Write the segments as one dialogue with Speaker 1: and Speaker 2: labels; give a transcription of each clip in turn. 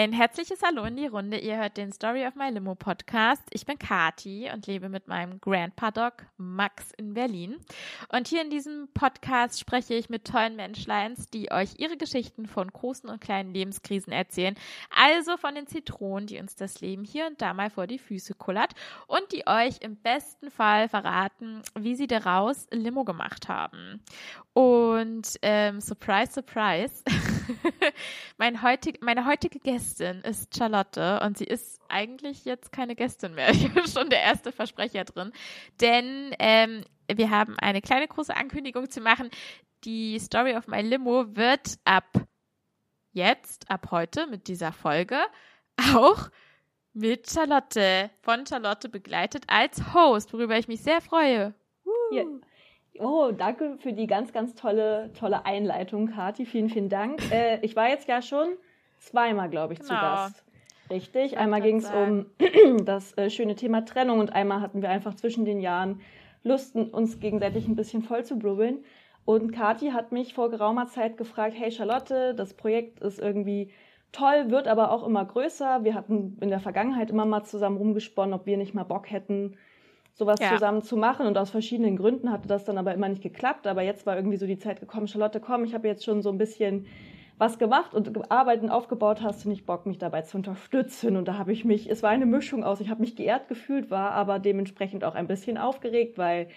Speaker 1: Ein herzliches Hallo in die Runde. Ihr hört den Story of My Limo Podcast. Ich bin Kati und lebe mit meinem Grandpa Dog Max in Berlin. Und hier in diesem Podcast spreche ich mit tollen Menschleins, die euch ihre Geschichten von großen und kleinen Lebenskrisen erzählen. Also von den Zitronen, die uns das Leben hier und da mal vor die Füße kullert und die euch im besten Fall verraten, wie sie daraus Limo gemacht haben. Und ähm, surprise, surprise, mein heutig, meine heutige Gästin ist Charlotte und sie ist eigentlich jetzt keine Gästin mehr. Ich bin schon der erste Versprecher drin. Denn ähm, wir haben eine kleine große Ankündigung zu machen. Die Story of My Limo wird ab jetzt, ab heute mit dieser Folge auch mit Charlotte, von Charlotte begleitet als Host, worüber ich mich sehr freue.
Speaker 2: Oh, danke für die ganz, ganz tolle, tolle Einleitung, Kati. Vielen, vielen Dank. Äh, ich war jetzt ja schon zweimal, glaube ich, genau. zu Gast. Richtig. Einmal ging es um das äh, schöne Thema Trennung und einmal hatten wir einfach zwischen den Jahren Lust, uns gegenseitig ein bisschen voll zu blubbeln. Und Kati hat mich vor geraumer Zeit gefragt, hey Charlotte, das Projekt ist irgendwie toll, wird aber auch immer größer. Wir hatten in der Vergangenheit immer mal zusammen rumgesponnen, ob wir nicht mal Bock hätten, sowas ja. zusammen zu machen. Und aus verschiedenen Gründen hatte das dann aber immer nicht geklappt. Aber jetzt war irgendwie so die Zeit gekommen, Charlotte, komm, ich habe jetzt schon so ein bisschen was gemacht und gearbeitet und aufgebaut, hast du nicht Bock, mich dabei zu unterstützen? Und da habe ich mich, es war eine Mischung aus, ich habe mich geehrt gefühlt, war aber dementsprechend auch ein bisschen aufgeregt, weil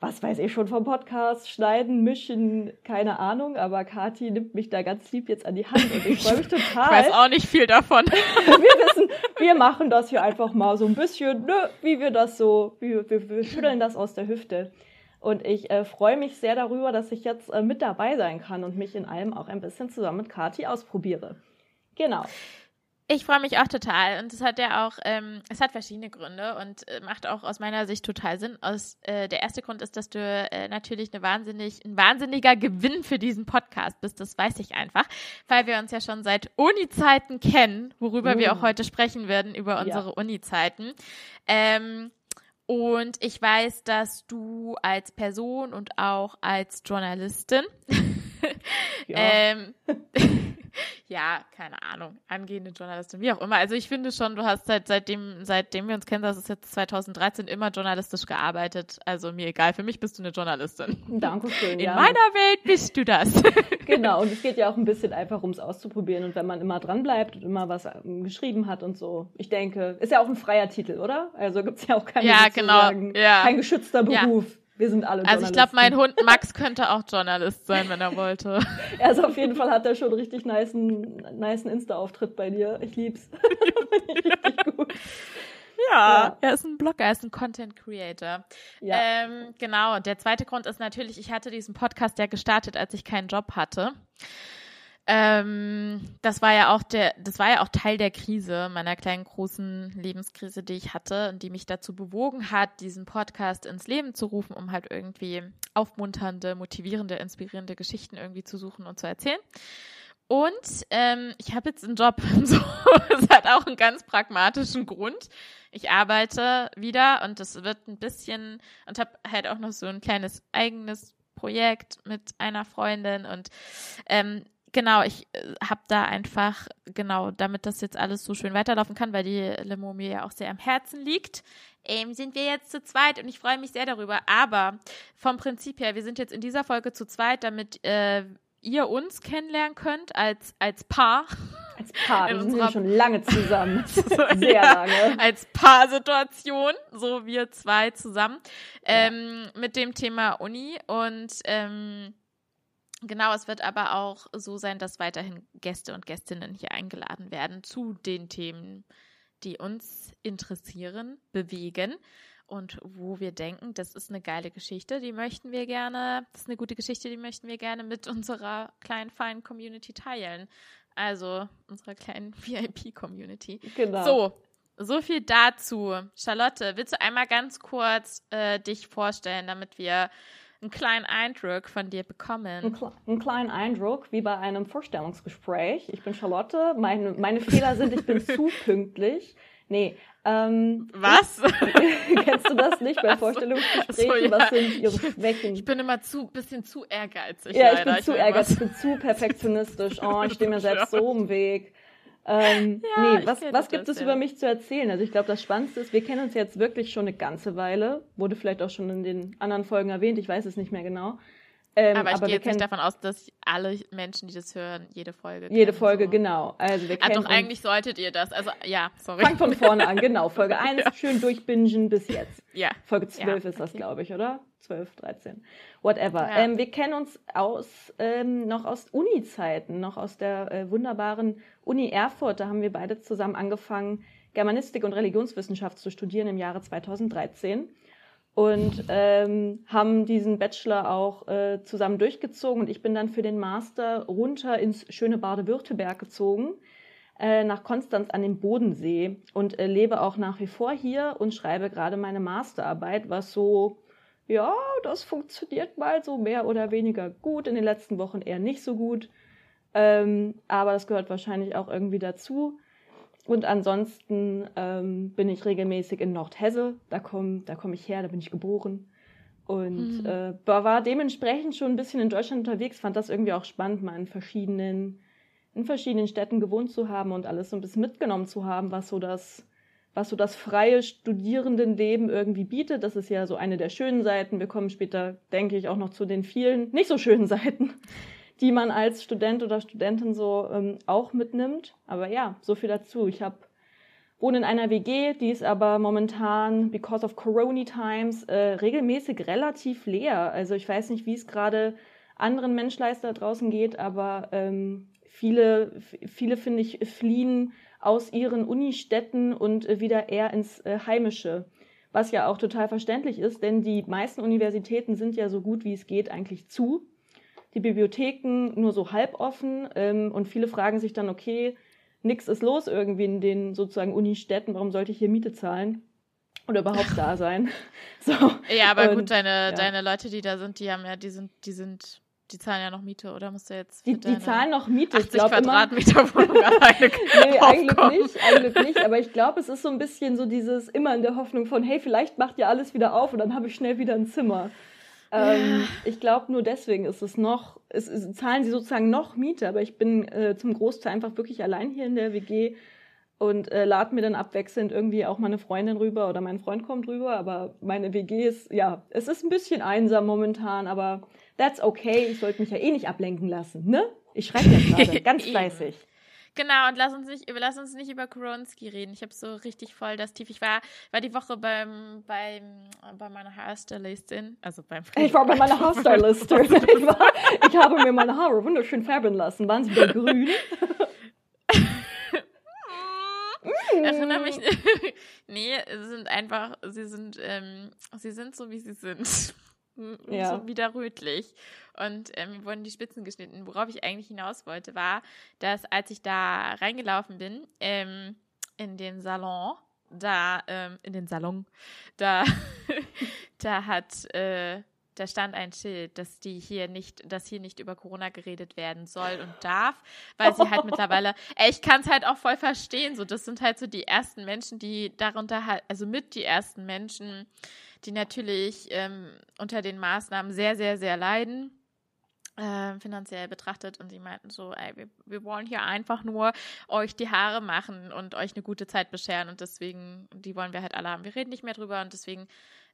Speaker 2: was weiß ich schon vom Podcast, schneiden, mischen, keine Ahnung, aber Kati nimmt mich da ganz lieb jetzt an die Hand und ich freue mich total.
Speaker 1: Ich weiß auch nicht viel davon.
Speaker 2: wir wissen, wir machen das hier einfach mal so ein bisschen, ne, wie wir das so, wir, wir, wir schütteln das aus der Hüfte. Und ich äh, freue mich sehr darüber, dass ich jetzt äh, mit dabei sein kann und mich in allem auch ein bisschen zusammen mit Kati ausprobiere. Genau.
Speaker 1: Ich freue mich auch total und es hat ja auch, ähm, es hat verschiedene Gründe und äh, macht auch aus meiner Sicht total Sinn. Aus, äh, der erste Grund ist, dass du äh, natürlich eine wahnsinnig, ein wahnsinniger Gewinn für diesen Podcast bist. Das weiß ich einfach, weil wir uns ja schon seit Uni-Zeiten kennen, worüber oh. wir auch heute sprechen werden über unsere ja. Uni-Zeiten. Ähm, und ich weiß, dass du als Person und auch als Journalistin ja. ähm, ja, keine Ahnung, angehende Journalistin, wie auch immer. Also ich finde schon, du hast seit, seitdem, seitdem wir uns kennen, das ist jetzt 2013, immer journalistisch gearbeitet. Also mir egal, für mich bist du eine Journalistin.
Speaker 2: Dankeschön,
Speaker 1: In
Speaker 2: ja.
Speaker 1: meiner Welt bist du das.
Speaker 2: genau, und es geht ja auch ein bisschen einfach ums auszuprobieren und wenn man immer dran bleibt und immer was ähm, geschrieben hat und so. Ich denke, ist ja auch ein freier Titel, oder? Also gibt es ja auch keine
Speaker 1: ja, genau. ja.
Speaker 2: kein geschützter Beruf. Ja. Wir sind alle
Speaker 1: Also ich glaube, mein Hund Max könnte auch Journalist sein, wenn er wollte.
Speaker 2: also auf jeden Fall hat er schon richtig nice nice Insta-Auftritt bei dir. Ich lieb's.
Speaker 1: richtig gut. Ja, ja, er ist ein Blogger, er ist ein Content Creator. Ja. Ähm, genau. Und der zweite Grund ist natürlich, ich hatte diesen Podcast ja gestartet, als ich keinen Job hatte. Ähm, das war ja auch der, das war ja auch Teil der Krise, meiner kleinen großen Lebenskrise, die ich hatte und die mich dazu bewogen hat, diesen Podcast ins Leben zu rufen, um halt irgendwie aufmunternde, motivierende, inspirierende Geschichten irgendwie zu suchen und zu erzählen. Und ähm, ich habe jetzt einen Job. So, das hat auch einen ganz pragmatischen Grund. Ich arbeite wieder und das wird ein bisschen und habe halt auch noch so ein kleines eigenes Projekt mit einer Freundin und ähm, genau, ich äh, habe da einfach, genau, damit das jetzt alles so schön weiterlaufen kann, weil die Limo mir ja auch sehr am Herzen liegt, ähm, sind wir jetzt zu zweit und ich freue mich sehr darüber. Aber vom Prinzip her, wir sind jetzt in dieser Folge zu zweit, damit äh, ihr uns kennenlernen könnt als, als Paar.
Speaker 2: Als Paar, wir sind ja schon lange zusammen. Sehr ja, lange.
Speaker 1: Als Paarsituation, so wir zwei zusammen, ja. ähm, mit dem Thema Uni und ähm, Genau, es wird aber auch so sein, dass weiterhin Gäste und Gästinnen hier eingeladen werden zu den Themen, die uns interessieren, bewegen und wo wir denken, das ist eine geile Geschichte, die möchten wir gerne, das ist eine gute Geschichte, die möchten wir gerne mit unserer kleinen, feinen Community teilen. Also unserer kleinen VIP-Community. Genau. So, so viel dazu. Charlotte, willst du einmal ganz kurz äh, dich vorstellen, damit wir einen kleinen Eindruck von dir bekommen.
Speaker 2: Ein, einen kleinen Eindruck, wie bei einem Vorstellungsgespräch. Ich bin Charlotte. Meine, meine Fehler sind, ich bin zu pünktlich. Nee. Ähm,
Speaker 1: was?
Speaker 2: kennst du das nicht bei Vorstellungsgesprächen? So, ja. Was sind ihre Schwächen?
Speaker 1: Ich bin immer zu bisschen zu ehrgeizig.
Speaker 2: Ja, ich leider. bin zu ehrgeizig, ich bin zu perfektionistisch. Oh, ich stehe mir selbst so im Weg. Ähm, ja, nee, was, was gibt es über mich zu erzählen? Also ich glaube, das Spannendste ist, wir kennen uns jetzt wirklich schon eine ganze Weile. Wurde vielleicht auch schon in den anderen Folgen erwähnt, ich weiß es nicht mehr genau.
Speaker 1: Ähm, aber ich aber gehe jetzt nicht davon aus, dass alle Menschen, die das hören, jede Folge
Speaker 2: Jede kennen, Folge, so. genau. Also wir
Speaker 1: ah, doch, eigentlich solltet ihr das. Also, ja, sorry.
Speaker 2: Fang von vorne an, genau. Folge 1, ja. schön durchbingen bis jetzt. Ja. Folge 12 ja, ist das, glaube ich, oder? 12, 13. Whatever. Ja. Ähm, wir kennen uns aus, ähm, noch aus Uni-Zeiten, noch aus der äh, wunderbaren Uni Erfurt. Da haben wir beide zusammen angefangen, Germanistik und Religionswissenschaft zu studieren im Jahre 2013 und ähm, haben diesen Bachelor auch äh, zusammen durchgezogen. Und ich bin dann für den Master runter ins schöne Bade-Württemberg gezogen, äh, nach Konstanz an dem Bodensee und äh, lebe auch nach wie vor hier und schreibe gerade meine Masterarbeit, was so, ja, das funktioniert mal so mehr oder weniger gut, in den letzten Wochen eher nicht so gut. Ähm, aber das gehört wahrscheinlich auch irgendwie dazu. Und ansonsten ähm, bin ich regelmäßig in Nordhesse. Da komme da komm ich her, da bin ich geboren. Und mhm. äh, war dementsprechend schon ein bisschen in Deutschland unterwegs, fand das irgendwie auch spannend, mal in verschiedenen, in verschiedenen Städten gewohnt zu haben und alles so ein bisschen mitgenommen zu haben, was so das, was so das freie Studierendenleben irgendwie bietet. Das ist ja so eine der schönen Seiten. Wir kommen später, denke ich, auch noch zu den vielen nicht so schönen Seiten die man als Student oder Studentin so ähm, auch mitnimmt. Aber ja, so viel dazu. Ich habe wohne in einer WG, die ist aber momentan, because of Corona Times, äh, regelmäßig relativ leer. Also ich weiß nicht, wie es gerade anderen Menschleister draußen geht, aber ähm, viele, viele finde ich, fliehen aus ihren Unistädten und äh, wieder eher ins äh, Heimische. Was ja auch total verständlich ist, denn die meisten Universitäten sind ja so gut wie es geht eigentlich zu die Bibliotheken nur so halb offen ähm, und viele fragen sich dann, okay, nichts ist los irgendwie in den sozusagen Unistädten, warum sollte ich hier Miete zahlen? Oder überhaupt da sein.
Speaker 1: So. Ja, aber und, gut, deine, ja. deine Leute, die da sind, die haben ja, die sind, die sind, die zahlen ja noch Miete, oder musst du jetzt?
Speaker 2: Die, die zahlen noch Miete.
Speaker 1: 80 ich Quadratmeter Wohnung alleine.
Speaker 2: nee, eigentlich nicht, eigentlich nicht. Aber ich glaube, es ist so ein bisschen so dieses immer in der Hoffnung von, hey, vielleicht macht ihr alles wieder auf und dann habe ich schnell wieder ein Zimmer. Ähm, ich glaube, nur deswegen ist es noch, es, es, zahlen sie sozusagen noch Miete, aber ich bin äh, zum Großteil einfach wirklich allein hier in der WG und äh, lade mir dann abwechselnd irgendwie auch meine Freundin rüber oder mein Freund kommt rüber, aber meine WG ist, ja, es ist ein bisschen einsam momentan, aber that's okay, ich sollte mich ja eh nicht ablenken lassen, ne? Ich schreibe ja gerade, ganz fleißig.
Speaker 1: Genau, und lass uns nicht, lass uns nicht über Koronski reden. Ich habe so richtig voll das Tief. Ich war, war die Woche beim, beim, bei meiner Haarstylistin, also beim
Speaker 2: Ich war bei meiner Haarstylistin. ich, war, ich habe mir meine Haare wunderschön färben lassen. Waren sie wieder grün?
Speaker 1: Erinnere mich. nee, sie sind einfach, sie sind, ähm, sie sind so, wie sie sind. Ja. So wieder rötlich und ähm, wurden die Spitzen geschnitten. Worauf ich eigentlich hinaus wollte, war, dass als ich da reingelaufen bin, ähm, in den Salon, da, ähm, in den Salon, da, da hat, äh, da stand ein Schild, dass die hier nicht, dass hier nicht über Corona geredet werden soll und darf, weil sie halt mittlerweile, ey, ich kann es halt auch voll verstehen, so, das sind halt so die ersten Menschen, die darunter halt, also mit die ersten Menschen, die natürlich ähm, unter den Maßnahmen sehr, sehr, sehr leiden äh, finanziell betrachtet. Und sie meinten so, ey, wir, wir wollen hier einfach nur euch die Haare machen und euch eine gute Zeit bescheren. Und deswegen, die wollen wir halt alle haben. Wir reden nicht mehr drüber. Und deswegen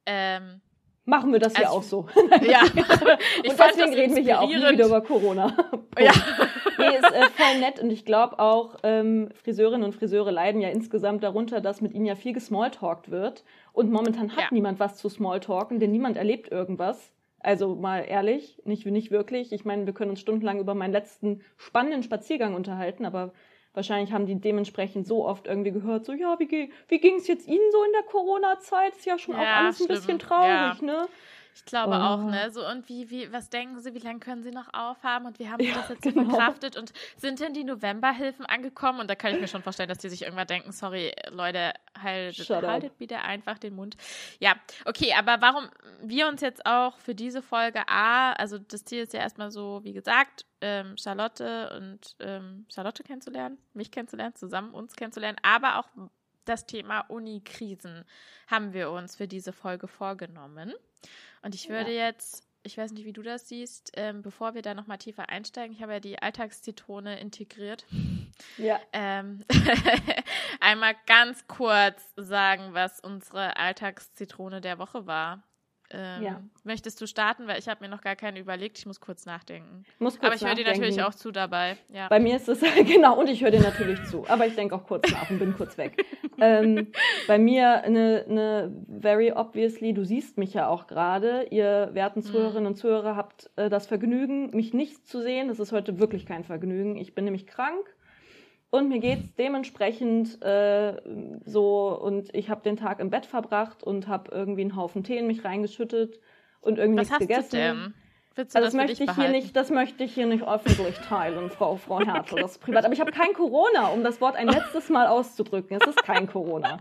Speaker 1: ähm,
Speaker 2: machen wir das ja auch so.
Speaker 1: Ja.
Speaker 2: und deswegen reden wir hier auch nie wieder über Corona. ja. nee, ist äh, voll nett und ich glaube auch, ähm, Friseurinnen und Friseure leiden ja insgesamt darunter, dass mit ihnen ja viel gesmalltalkt wird und momentan hat ja. niemand was zu smalltalken, denn niemand erlebt irgendwas. Also mal ehrlich, nicht, nicht wirklich. Ich meine, wir können uns stundenlang über meinen letzten spannenden Spaziergang unterhalten, aber wahrscheinlich haben die dementsprechend so oft irgendwie gehört, so ja, wie, wie ging es jetzt Ihnen so in der Corona-Zeit? Ist ja schon ja, auch alles schlimm. ein bisschen traurig, ja. ne?
Speaker 1: Ich glaube oh. auch, ne? So, und wie, wie, was denken Sie, wie lange können Sie noch aufhaben und wie haben Sie ja, das jetzt genau. so verkraftet? Und sind denn die Novemberhilfen angekommen? Und da kann ich mir schon vorstellen, dass die sich irgendwann denken, sorry, Leute, haltet, haltet bitte einfach den Mund. Ja, okay, aber warum wir uns jetzt auch für diese Folge A, also das Ziel ist ja erstmal so, wie gesagt, ähm, Charlotte und ähm, Charlotte kennenzulernen, mich kennenzulernen, zusammen uns kennenzulernen, aber auch das Thema Uni-Krisen haben wir uns für diese Folge vorgenommen. Und ich würde ja. jetzt ich weiß nicht, wie du das siehst, ähm, bevor wir da nochmal tiefer einsteigen, ich habe ja die Alltagszitrone integriert.
Speaker 2: Ja.
Speaker 1: Ähm, einmal ganz kurz sagen, was unsere Alltagszitrone der Woche war. Ähm, ja. Möchtest du starten? Weil ich habe mir noch gar keine überlegt. Ich muss kurz nachdenken.
Speaker 2: Muss kurz
Speaker 1: aber ich höre dir natürlich auch zu dabei. Ja.
Speaker 2: Bei mir ist es, genau, und ich höre dir natürlich zu. Aber ich denke auch kurz nach und bin kurz weg. ähm, bei mir eine, eine very obviously, du siehst mich ja auch gerade. Ihr werten Zuhörerinnen mhm. und Zuhörer habt äh, das Vergnügen, mich nicht zu sehen. Das ist heute wirklich kein Vergnügen. Ich bin nämlich krank. Und mir geht's dementsprechend äh, so und ich habe den Tag im Bett verbracht und habe irgendwie einen Haufen Tee in mich reingeschüttet und irgendwie Was nichts gegessen. Du denn? Willst du also das, das möchte ich hier nicht, das möchte ich hier nicht öffentlich teilen, Frau, Frau Hertel, das ist privat. Aber ich habe kein Corona, um das Wort ein letztes Mal auszudrücken. Es ist kein Corona.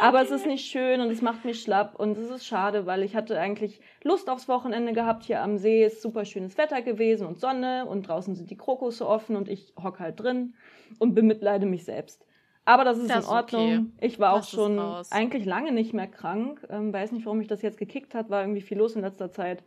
Speaker 2: Aber es ist nicht schön und es macht mich schlapp und es ist schade, weil ich hatte eigentlich Lust aufs Wochenende gehabt. Hier am See ist super schönes Wetter gewesen und Sonne und draußen sind die Krokusse offen und ich hock halt drin und bemitleide mich selbst. Aber das ist das in Ordnung. Okay. Ich war das auch schon eigentlich lange nicht mehr krank. Ähm, weiß nicht, warum mich das jetzt gekickt hat. War irgendwie viel los in letzter Zeit.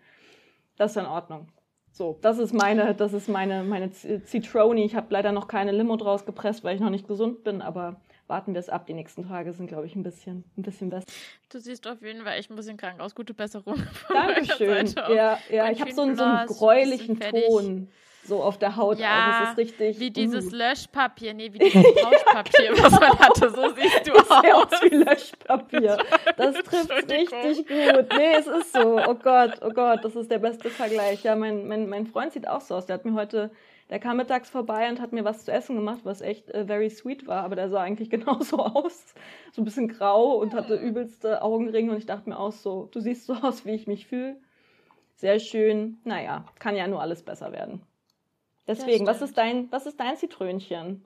Speaker 2: Das ist in Ordnung. So, das ist meine, das ist meine, meine Zitroni. Ich habe leider noch keine Limo draus gepresst, weil ich noch nicht gesund bin, aber warten wir es ab. Die nächsten Tage sind, glaube ich, ein bisschen, ein bisschen besser.
Speaker 1: Du siehst auf jeden Fall echt ein bisschen krank aus. Gute Besserung.
Speaker 2: Dankeschön. Ja, ja, ich habe so, einen, so einen gräulichen Ton so auf der Haut
Speaker 1: ja, auch. Es ist richtig. Wie dieses uh. Löschpapier, nee, wie dieses Pauschpapier, was man hatte. So siehst du aus.
Speaker 2: Ja, aus wie Löschpapier. Das trifft richtig gut. Nee, es ist so. Oh Gott, oh Gott, das ist der beste Vergleich. Ja, mein, mein, mein Freund sieht auch so aus. Der hat mir heute, der kam mittags vorbei und hat mir was zu essen gemacht, was echt äh, very sweet war, aber der sah eigentlich genauso aus. So ein bisschen grau und hatte übelste Augenringe und ich dachte mir auch so, du siehst so aus, wie ich mich fühle. Sehr schön. Naja, kann ja nur alles besser werden. Deswegen, was ist dein, was ist dein Zitrönchen,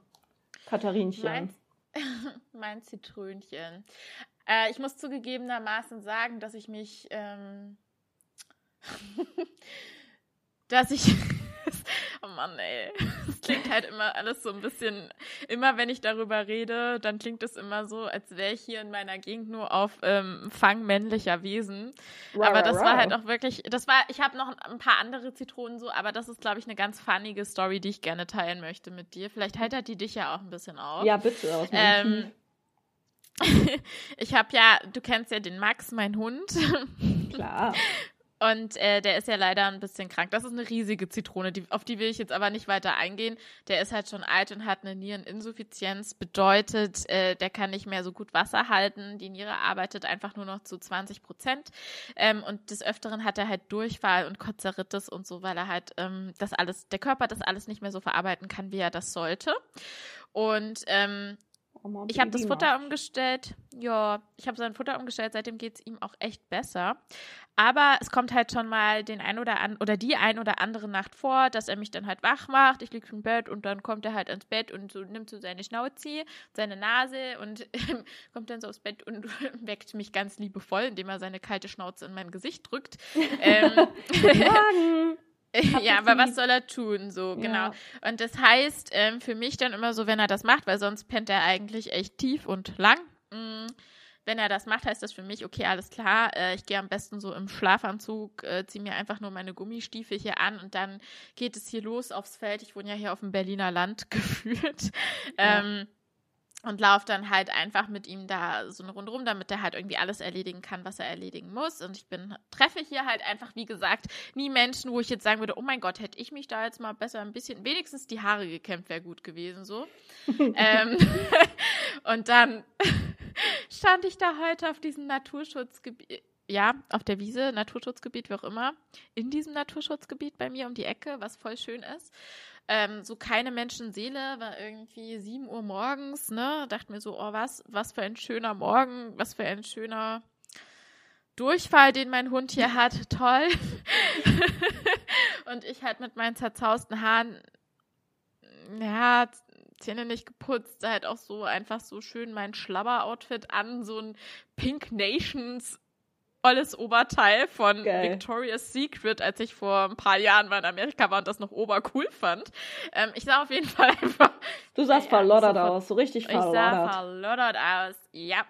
Speaker 2: Katharinchen?
Speaker 1: Mein, mein Zitrönchen. Äh, ich muss zugegebenermaßen sagen, dass ich mich, ähm, dass ich Oh Mann, ey. Es klingt halt immer alles so ein bisschen, immer wenn ich darüber rede, dann klingt es immer so, als wäre ich hier in meiner Gegend nur auf ähm, Fang männlicher Wesen. Aber das war halt auch wirklich, das war, ich habe noch ein paar andere Zitronen so, aber das ist, glaube ich, eine ganz funnige Story, die ich gerne teilen möchte mit dir. Vielleicht heitert die dich ja auch ein bisschen auf.
Speaker 2: Ja, bitte. Aus
Speaker 1: ähm, ich habe ja, du kennst ja den Max, mein Hund.
Speaker 2: Klar.
Speaker 1: Und äh, der ist ja leider ein bisschen krank. Das ist eine riesige Zitrone, die, auf die will ich jetzt aber nicht weiter eingehen. Der ist halt schon alt und hat eine Niereninsuffizienz. Bedeutet, äh, der kann nicht mehr so gut Wasser halten. Die Niere arbeitet einfach nur noch zu 20 Prozent. Ähm, und des Öfteren hat er halt Durchfall und Kozeritis und so, weil er halt ähm, das alles, der Körper das alles nicht mehr so verarbeiten kann, wie er das sollte. Und ähm, ich habe das Futter umgestellt. Ja, ich habe sein Futter umgestellt. Seitdem geht es ihm auch echt besser. Aber es kommt halt schon mal den ein oder an oder die ein oder andere Nacht vor, dass er mich dann halt wach macht. Ich liege im Bett und dann kommt er halt ins Bett und so nimmt so seine Schnauze, seine Nase und kommt dann so aufs Bett und weckt mich ganz liebevoll, indem er seine kalte Schnauze in mein Gesicht drückt. ähm, ja, aber was soll er tun? So, genau. Ja. Und das heißt ähm, für mich dann immer so, wenn er das macht, weil sonst pennt er eigentlich echt tief und lang. Mm, wenn er das macht, heißt das für mich, okay, alles klar, äh, ich gehe am besten so im Schlafanzug, äh, ziehe mir einfach nur meine Gummistiefel hier an und dann geht es hier los aufs Feld. Ich wohne ja hier auf dem Berliner Land gefühlt. Ja. Ähm, und laufe dann halt einfach mit ihm da so eine Runde rum, damit er halt irgendwie alles erledigen kann, was er erledigen muss. Und ich bin, treffe hier halt einfach, wie gesagt, nie Menschen, wo ich jetzt sagen würde, oh mein Gott, hätte ich mich da jetzt mal besser ein bisschen, wenigstens die Haare gekämmt, wäre gut gewesen, so. ähm, und dann stand ich da heute auf diesem Naturschutzgebiet, ja, auf der Wiese, Naturschutzgebiet, wie auch immer, in diesem Naturschutzgebiet bei mir um die Ecke, was voll schön ist. Ähm, so keine Menschenseele, war irgendwie 7 Uhr morgens, ne? Dachte mir so, oh, was, was für ein schöner Morgen, was für ein schöner Durchfall, den mein Hund hier hat. Toll. und ich halt mit meinen zerzausten Haaren, ja, Zähne nicht geputzt, halt auch so einfach so schön mein Schlabber-Outfit an, so ein Pink Nations volles Oberteil von Geil. Victoria's Secret, als ich vor ein paar Jahren mal in Amerika war und das noch obercool fand. Ähm, ich sah auf jeden Fall einfach.
Speaker 2: Du sahst verloddert aus, so richtig
Speaker 1: verloddert. Ich sah verloddert aus, ja.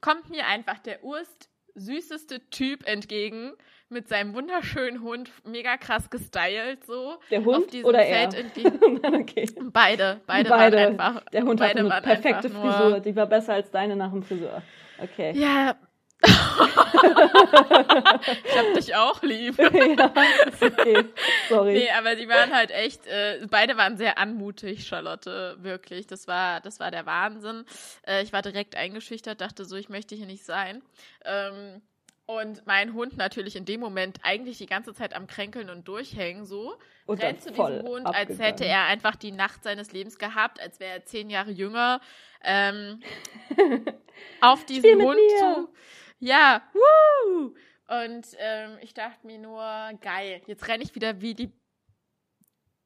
Speaker 1: Kommt mir einfach der Urst süßeste Typ entgegen mit seinem wunderschönen Hund, mega krass gestylt so.
Speaker 2: Der Hund
Speaker 1: auf diesem
Speaker 2: oder
Speaker 1: Feld
Speaker 2: er? okay.
Speaker 1: Beide, beide,
Speaker 2: Beide.
Speaker 1: waren einfach.
Speaker 2: Der Hund
Speaker 1: beide
Speaker 2: hatte eine perfekte
Speaker 1: einfach nur-
Speaker 2: Frisur. Die war besser als deine nach dem Friseur. Okay.
Speaker 1: Ja. Ich hab dich auch lieb.
Speaker 2: ja, okay. Sorry.
Speaker 1: Nee, aber die waren halt echt, äh, beide waren sehr anmutig, Charlotte, wirklich. Das war, das war der Wahnsinn. Äh, ich war direkt eingeschüchtert, dachte so, ich möchte hier nicht sein. Ähm, und mein Hund natürlich in dem Moment eigentlich die ganze Zeit am Kränkeln und Durchhängen so.
Speaker 2: Und
Speaker 1: rennt
Speaker 2: dann
Speaker 1: zu diesem Hund, als
Speaker 2: abgegangen.
Speaker 1: hätte er einfach die Nacht seines Lebens gehabt, als wäre er zehn Jahre jünger. Ähm, auf diesen Hund zu. Ja, woo! Und ähm, ich dachte mir nur, geil, jetzt renne ich wieder wie die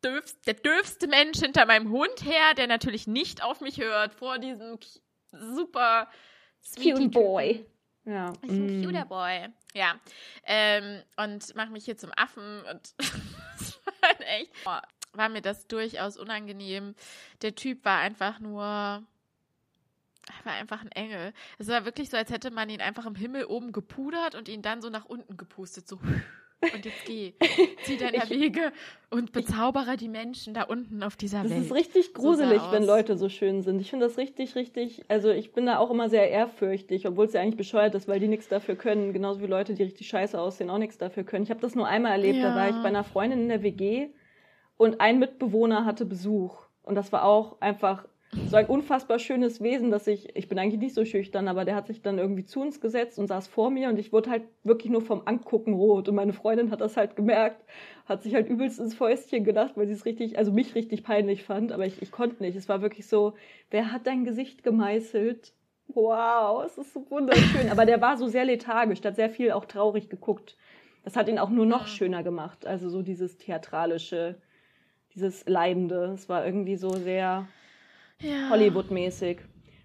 Speaker 1: dürfst, der dürfste Mensch hinter meinem Hund her, der natürlich nicht auf mich hört, vor diesem super
Speaker 2: Cute Boy. Ja.
Speaker 1: ich bin ein
Speaker 2: mm.
Speaker 1: cuter Boy. Ja. Ähm, und mache mich hier zum Affen und das war halt echt. War mir das durchaus unangenehm. Der Typ war einfach nur. Er War einfach ein Engel. Es war wirklich so, als hätte man ihn einfach im Himmel oben gepudert und ihn dann so nach unten gepustet. So. Und jetzt geh. Zieh deiner
Speaker 2: Ich-
Speaker 1: Wege und bezaubere die Menschen da unten auf dieser
Speaker 2: Das
Speaker 1: Welt.
Speaker 2: ist richtig
Speaker 1: So
Speaker 2: gruselig,
Speaker 1: er
Speaker 2: wenn. Leute so schön sind. Ich finde das richtig, richtig. Also ich bin da auch immer sehr ehrfürchtig, obwohl es ja eigentlich bescheuert ist, weil die nichts dafür können. Genauso wie Leute, die richtig scheiße aussehen, auch nichts dafür können. Ich habe das nur einmal erlebt. Da
Speaker 1: Ja.
Speaker 2: war ich bei einer Freundin in der WG und ein Mitbewohner hatte Besuch. Und das war auch einfach so ein unfassbar schönes Wesen, dass ich, ich bin eigentlich nicht so schüchtern, aber der hat sich dann irgendwie zu uns gesetzt und saß vor mir und ich wurde halt wirklich nur vom Angucken rot. Und meine Freundin hat das halt gemerkt, hat sich halt übelst ins Fäustchen gedacht, weil sie es richtig, also mich richtig peinlich fand, aber ich, ich konnte nicht. Es war wirklich so, wer hat dein Gesicht gemeißelt? Wow, es ist so wunderschön. Aber der war so sehr lethargisch, der hat sehr viel auch traurig geguckt. Das hat ihn auch nur noch
Speaker 1: Mhm.
Speaker 2: schöner gemacht. Also so dieses theatralische, dieses Leidende. Es war irgendwie so sehr
Speaker 1: ja.
Speaker 2: Hollywood-mäßig.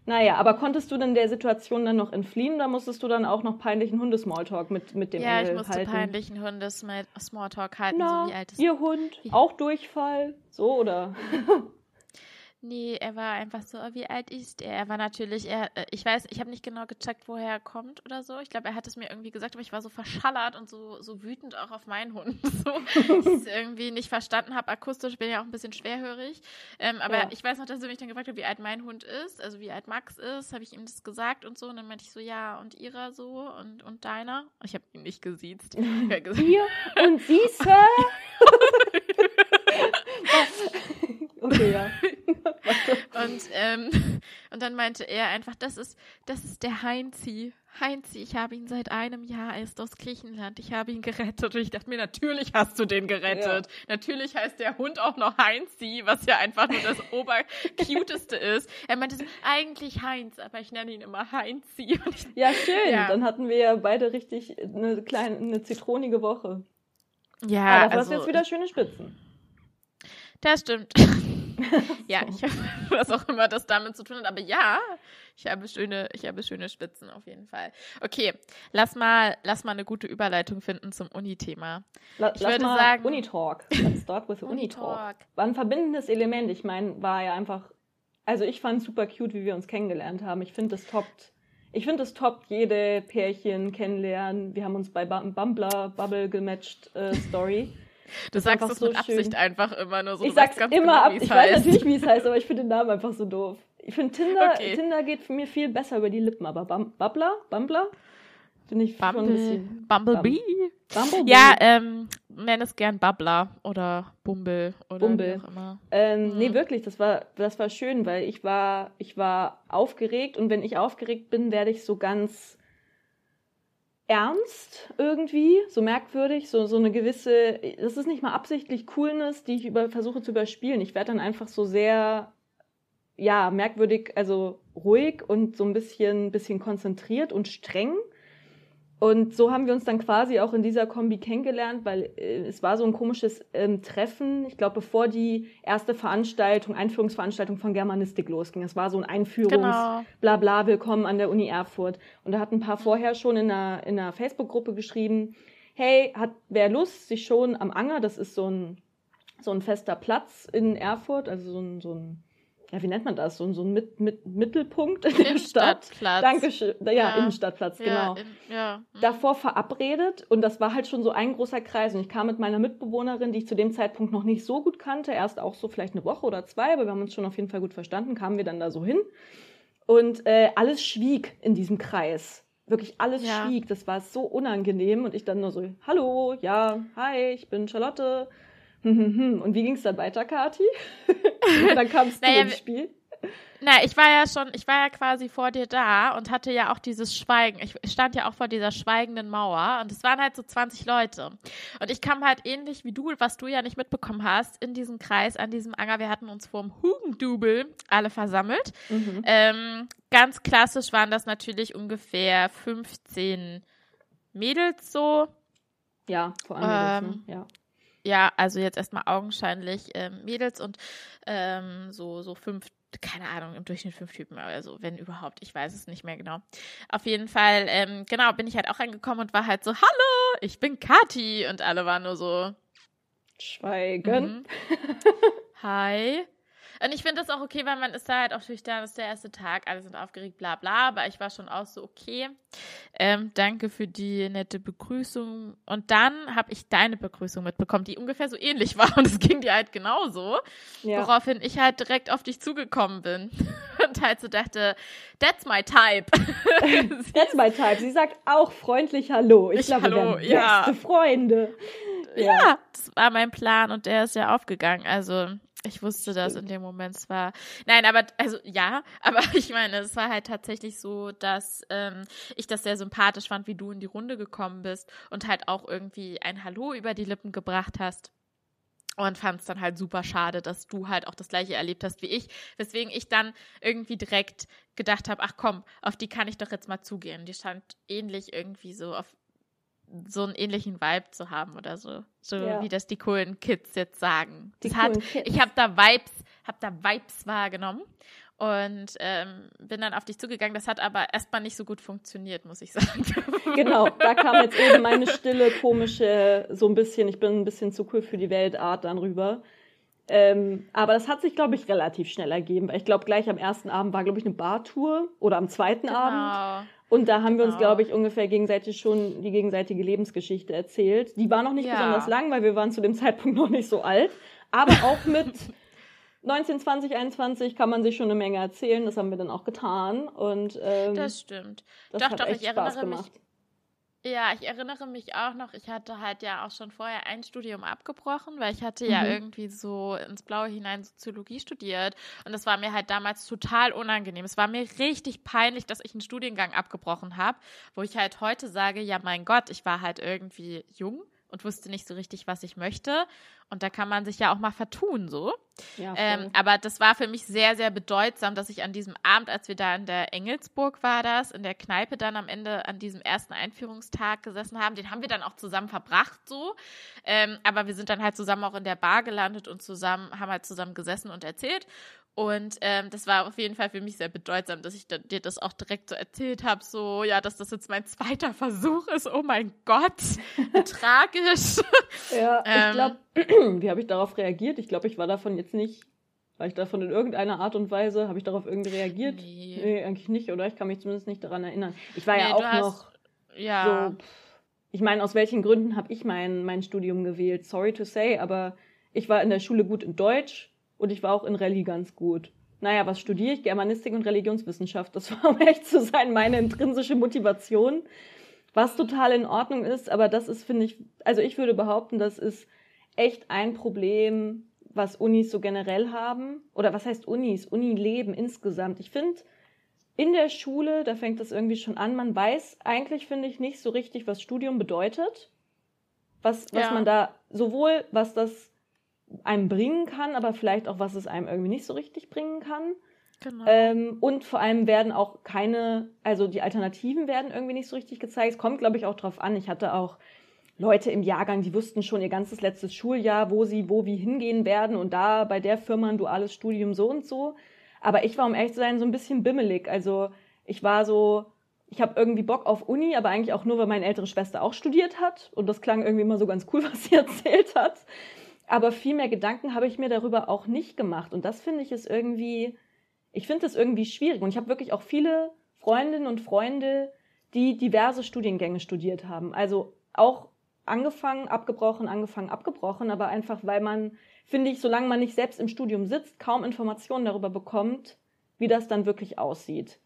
Speaker 2: Naja, aber konntest du denn der Situation dann noch entfliehen oder musstest du dann auch noch peinlichen Hundesmalltalk mit, mit dem
Speaker 1: Ja, ich
Speaker 2: Engel
Speaker 1: musste
Speaker 2: halten?
Speaker 1: peinlichen Hundes Smalltalk halten,
Speaker 2: Na,
Speaker 1: so wie alt ist
Speaker 2: ihr Hund,
Speaker 1: Wie-
Speaker 2: auch Durchfall, so oder?
Speaker 1: Nee, er war einfach so, oh, wie alt ist er? Er war natürlich, er, äh, ich weiß, ich habe nicht genau gecheckt, woher er kommt oder so. Ich glaube, er hat es mir irgendwie gesagt, aber ich war so verschallert und so, so wütend auch auf meinen Hund. So, dass ich es irgendwie nicht verstanden habe. Akustisch bin ja auch ein bisschen schwerhörig. Ähm, aber
Speaker 2: Ja.
Speaker 1: ich weiß noch, dass er mich dann gefragt hat, wie alt mein Hund ist, also wie alt Max ist, habe ich ihm das gesagt und so. Und dann meinte ich so, ja, und ihrer so und, und deiner. Ich habe ihn nicht gesiezt.
Speaker 2: Hier und Sie, Sir? okay, ja.
Speaker 1: Und, ähm, und dann meinte er einfach, das ist, das ist der Heinzi. Heinzi, ich habe ihn seit einem Jahr, er ist aus Griechenland, ich habe ihn gerettet. Und ich dachte mir, natürlich hast du den gerettet. Natürlich heißt der Hund auch noch Heinzi, was ja einfach nur das obercuteste ist. Er meinte so, eigentlich Heinz, aber ich nenne ihn immer Heinzi. Ich,
Speaker 2: Ja, schön.
Speaker 1: Ja.
Speaker 2: Dann hatten wir ja beide richtig eine kleine, eine zitronige Woche.
Speaker 1: ja,
Speaker 2: Aber hast
Speaker 1: also,
Speaker 2: jetzt wieder schöne Spitzen.
Speaker 1: das stimmt. ja, ich habe was auch immer das damit zu tun hat. Aber ja, ich habe schöne, ich habe schöne Spitzen auf jeden Fall. Okay, lass mal, lass mal eine gute Überleitung finden zum Uni-Thema.
Speaker 2: La
Speaker 1: Ich
Speaker 2: lass
Speaker 1: würde
Speaker 2: mal
Speaker 1: sagen-
Speaker 2: Unitalk. Let's start with Unitalk. War ein verbindendes Element. Ich meine, war ja einfach. Also ich fand super cute, wie wir uns kennengelernt haben. Ich finde, das toppt. Ich finde, es toppt jede Pärchen kennenlernen. Wir haben uns bei Bum- Bumbler Bubble gematcht äh, Story.
Speaker 1: Du sagst das
Speaker 2: so
Speaker 1: mit Absicht
Speaker 2: schön.
Speaker 1: einfach immer nur so.
Speaker 2: ich sag's immer
Speaker 1: genau,
Speaker 2: ab. Ich weiß
Speaker 1: heißt.
Speaker 2: natürlich, wie es heißt, aber ich finde den Namen einfach so doof. Ich finde Tinder,
Speaker 1: Okay.
Speaker 2: Tinder geht für mir viel besser über die Lippen, aber Bum Bubbler, Bumbler, finde ich schon ein
Speaker 1: Bumble,
Speaker 2: bisschen.
Speaker 1: Bumblebee?
Speaker 2: Bumblebee.
Speaker 1: Ja, ähm, nenn es gern Bubbler oder Bumble oder
Speaker 2: Bumble.
Speaker 1: wie auch immer.
Speaker 2: Ähm,
Speaker 1: Mhm.
Speaker 2: Nee, wirklich, das war, das war schön, weil ich war, ich war aufgeregt und wenn ich aufgeregt bin, werde ich so ganz ernst irgendwie, so merkwürdig, so, so eine gewisse, das ist nicht mal absichtlich Coolness, die ich über, versuche zu überspielen. Ich werde dann einfach so sehr, ja, merkwürdig, also ruhig und so ein bisschen, bisschen konzentriert und streng. Und so haben wir uns dann quasi auch in dieser Kombi kennengelernt, weil äh, es war so ein komisches ähm, Treffen. Ich glaube, bevor die erste Veranstaltung, Einführungsveranstaltung von Germanistik losging. Es war so ein Einführungs,
Speaker 1: Genau.
Speaker 2: bla bla, willkommen an der Uni Erfurt. Und da hat ein paar vorher schon in einer, in einer Facebook-Gruppe geschrieben, hey, hat wer Lust, sich schon am Anger, das ist so ein, so ein fester Platz in Erfurt, also so ein, so ein ja, wie nennt man das? So, so ein Mit, Mit, Mittelpunkt in der Stadt. Dankeschön. Ja, ja, Innenstadtplatz, genau. Ja, in, ja. Mhm. Davor verabredet und das war halt schon so ein großer Kreis. Und ich kam mit meiner Mitbewohnerin, die ich zu dem Zeitpunkt noch nicht so gut kannte, erst auch so vielleicht eine Woche oder zwei, aber wir haben uns schon auf jeden Fall gut verstanden, kamen wir dann da so hin. Und äh, alles schwieg in diesem Kreis. Wirklich alles ja. schwieg. Das war so unangenehm. Und ich dann nur so, hallo, ja, hi, ich bin Charlotte. Und wie ging es dann weiter, Kati? dann kamst du naja, ins Spiel.
Speaker 1: Na, ich war ja schon, ich war ja quasi vor dir da und hatte ja auch dieses Schweigen. Ich stand ja auch vor dieser schweigenden Mauer und es waren halt so 20 Leute. Und ich kam halt ähnlich wie du, was du ja nicht mitbekommen hast, in diesen Kreis an diesem Anger. Wir hatten uns vorm Hugendubel alle versammelt. Mhm. Ähm, ganz klassisch waren das natürlich ungefähr 15 Mädels so.
Speaker 2: Ja, vor allem ähm, Mädels, ne? ja.
Speaker 1: Ja, also jetzt erstmal augenscheinlich ähm, Mädels und ähm, so, so fünf, keine Ahnung, im Durchschnitt fünf Typen oder so, wenn überhaupt, ich weiß es nicht mehr genau. Auf jeden Fall, ähm, genau, bin ich halt auch reingekommen und war halt so, hallo, ich bin Kati und alle waren nur so.
Speaker 2: Schweigen. Mhm.
Speaker 1: Hi. Und ich finde das auch okay, weil man ist da halt auch schüchtern, das ist der erste Tag, alle sind aufgeregt, bla bla, aber ich war schon auch so, okay, ähm, danke für die nette Begrüßung. Und dann habe ich deine Begrüßung mitbekommen, die ungefähr so ähnlich war und es ging dir halt genauso, ja. woraufhin ich halt direkt auf dich zugekommen bin und halt so dachte, that's my type.
Speaker 2: that's my type. Sie sagt auch freundlich Hallo. Ich, ich glaube, Hallo, wir ja. beste Freunde.
Speaker 1: Ja. ja, das war mein Plan und der ist ja aufgegangen. Also ich wusste das in dem Moment zwar. Nein, aber also ja, aber ich meine, es war halt tatsächlich so, dass ähm, ich das sehr sympathisch fand, wie du in die Runde gekommen bist und halt auch irgendwie ein Hallo über die Lippen gebracht hast. Und fand es dann halt super schade, dass du halt auch das gleiche erlebt hast wie ich. Weswegen ich dann irgendwie direkt gedacht habe, ach komm, auf die kann ich doch jetzt mal zugehen. Die stand ähnlich irgendwie so auf so einen ähnlichen Vibe zu haben oder so. So ja. wie das die coolen Kids jetzt sagen. Die das hat, Kids. Ich habe da Vibes, habe da Vibes wahrgenommen und ähm, bin dann auf dich zugegangen. Das hat aber erstmal nicht so gut funktioniert, muss ich sagen.
Speaker 2: Genau, da kam jetzt eben meine stille, komische, so ein bisschen, ich bin ein bisschen zu cool für die Weltart dann rüber. Ähm, aber das hat sich, glaube ich, relativ schnell ergeben. Ich glaube, gleich am ersten Abend war, glaube ich, eine Bartour oder am zweiten genau. Abend. Und da haben wir uns, genau. glaube ich, ungefähr gegenseitig schon die gegenseitige Lebensgeschichte erzählt. Die war noch nicht ja. besonders lang, weil wir waren zu dem Zeitpunkt noch nicht so alt. Aber auch mit 19, 20, 21 kann man sich schon eine Menge erzählen. Das haben wir dann auch getan. Und, ähm,
Speaker 1: das stimmt. Das doch, doch, ich erinnere mich. Ja, ich erinnere mich auch noch, ich hatte halt ja auch schon vorher ein Studium abgebrochen, weil ich hatte ja mhm. irgendwie so ins Blaue hinein Soziologie studiert und das war mir halt damals total unangenehm. Es war mir richtig peinlich, dass ich einen Studiengang abgebrochen habe, wo ich halt heute sage, ja mein Gott, ich war halt irgendwie jung und wusste nicht so richtig, was ich möchte und da kann man sich ja auch mal vertun, so. Ja, ähm, aber das war für mich sehr, sehr bedeutsam, dass ich an diesem Abend, als wir da in der Engelsburg war das, in der Kneipe dann am Ende an diesem ersten Einführungstag gesessen haben. Den haben wir dann auch zusammen verbracht, so. Ähm, aber wir sind dann halt zusammen auch in der Bar gelandet und zusammen, haben halt zusammen gesessen und erzählt. Und ähm, das war auf jeden Fall für mich sehr bedeutsam, dass ich dir das auch direkt so erzählt habe, so, ja, dass das jetzt mein zweiter Versuch ist. Oh mein Gott, tragisch.
Speaker 2: Ja, ich ähm, glaube, wie habe ich darauf reagiert? Ich glaube, ich war davon jetzt nicht, war ich davon in irgendeiner Art und Weise, habe ich darauf irgendwie reagiert? Nee. nee. eigentlich nicht, oder? Ich kann mich zumindest nicht daran erinnern. Ich war nee, ja auch hast, noch ja. so, ich meine, aus welchen Gründen habe ich mein, mein Studium gewählt? Sorry to say, aber ich war in der Schule gut in Deutsch und ich war auch in Rallye ganz gut. Naja, was studiere ich? Germanistik und Religionswissenschaft. Das war, um echt zu sein, meine intrinsische Motivation. Was total in Ordnung ist, aber das ist, finde ich, also ich würde behaupten, das ist echt ein Problem, was Unis so generell haben. Oder was heißt Unis? Unileben insgesamt. Ich finde, in der Schule, da fängt das irgendwie schon an, man weiß eigentlich, finde ich, nicht so richtig, was Studium bedeutet. Was, was ja. man da sowohl, was das einem bringen kann, aber vielleicht auch, was es einem irgendwie nicht so richtig bringen kann. Genau. Ähm, und vor allem werden auch keine, also die Alternativen werden irgendwie nicht so richtig gezeigt. Es kommt, glaube ich, auch drauf an. Ich hatte auch Leute im Jahrgang, die wussten schon ihr ganzes letztes Schuljahr, wo sie wo wie hingehen werden und da bei der Firma ein duales Studium so und so. Aber ich war, um ehrlich zu sein, so ein bisschen bimmelig. Also ich war so, ich habe irgendwie Bock auf Uni, aber eigentlich auch nur, weil meine ältere Schwester auch studiert hat. Und das klang irgendwie immer so ganz cool, was sie erzählt hat. Aber viel mehr Gedanken habe ich mir darüber auch nicht gemacht. Und das finde ich ist irgendwie, ich finde das irgendwie schwierig. Und ich habe wirklich auch viele Freundinnen und Freunde, die diverse Studiengänge studiert haben. Also auch angefangen, abgebrochen, angefangen, abgebrochen, aber einfach, weil man, finde ich, solange man nicht selbst im Studium sitzt, kaum Informationen darüber bekommt, wie das dann wirklich aussieht.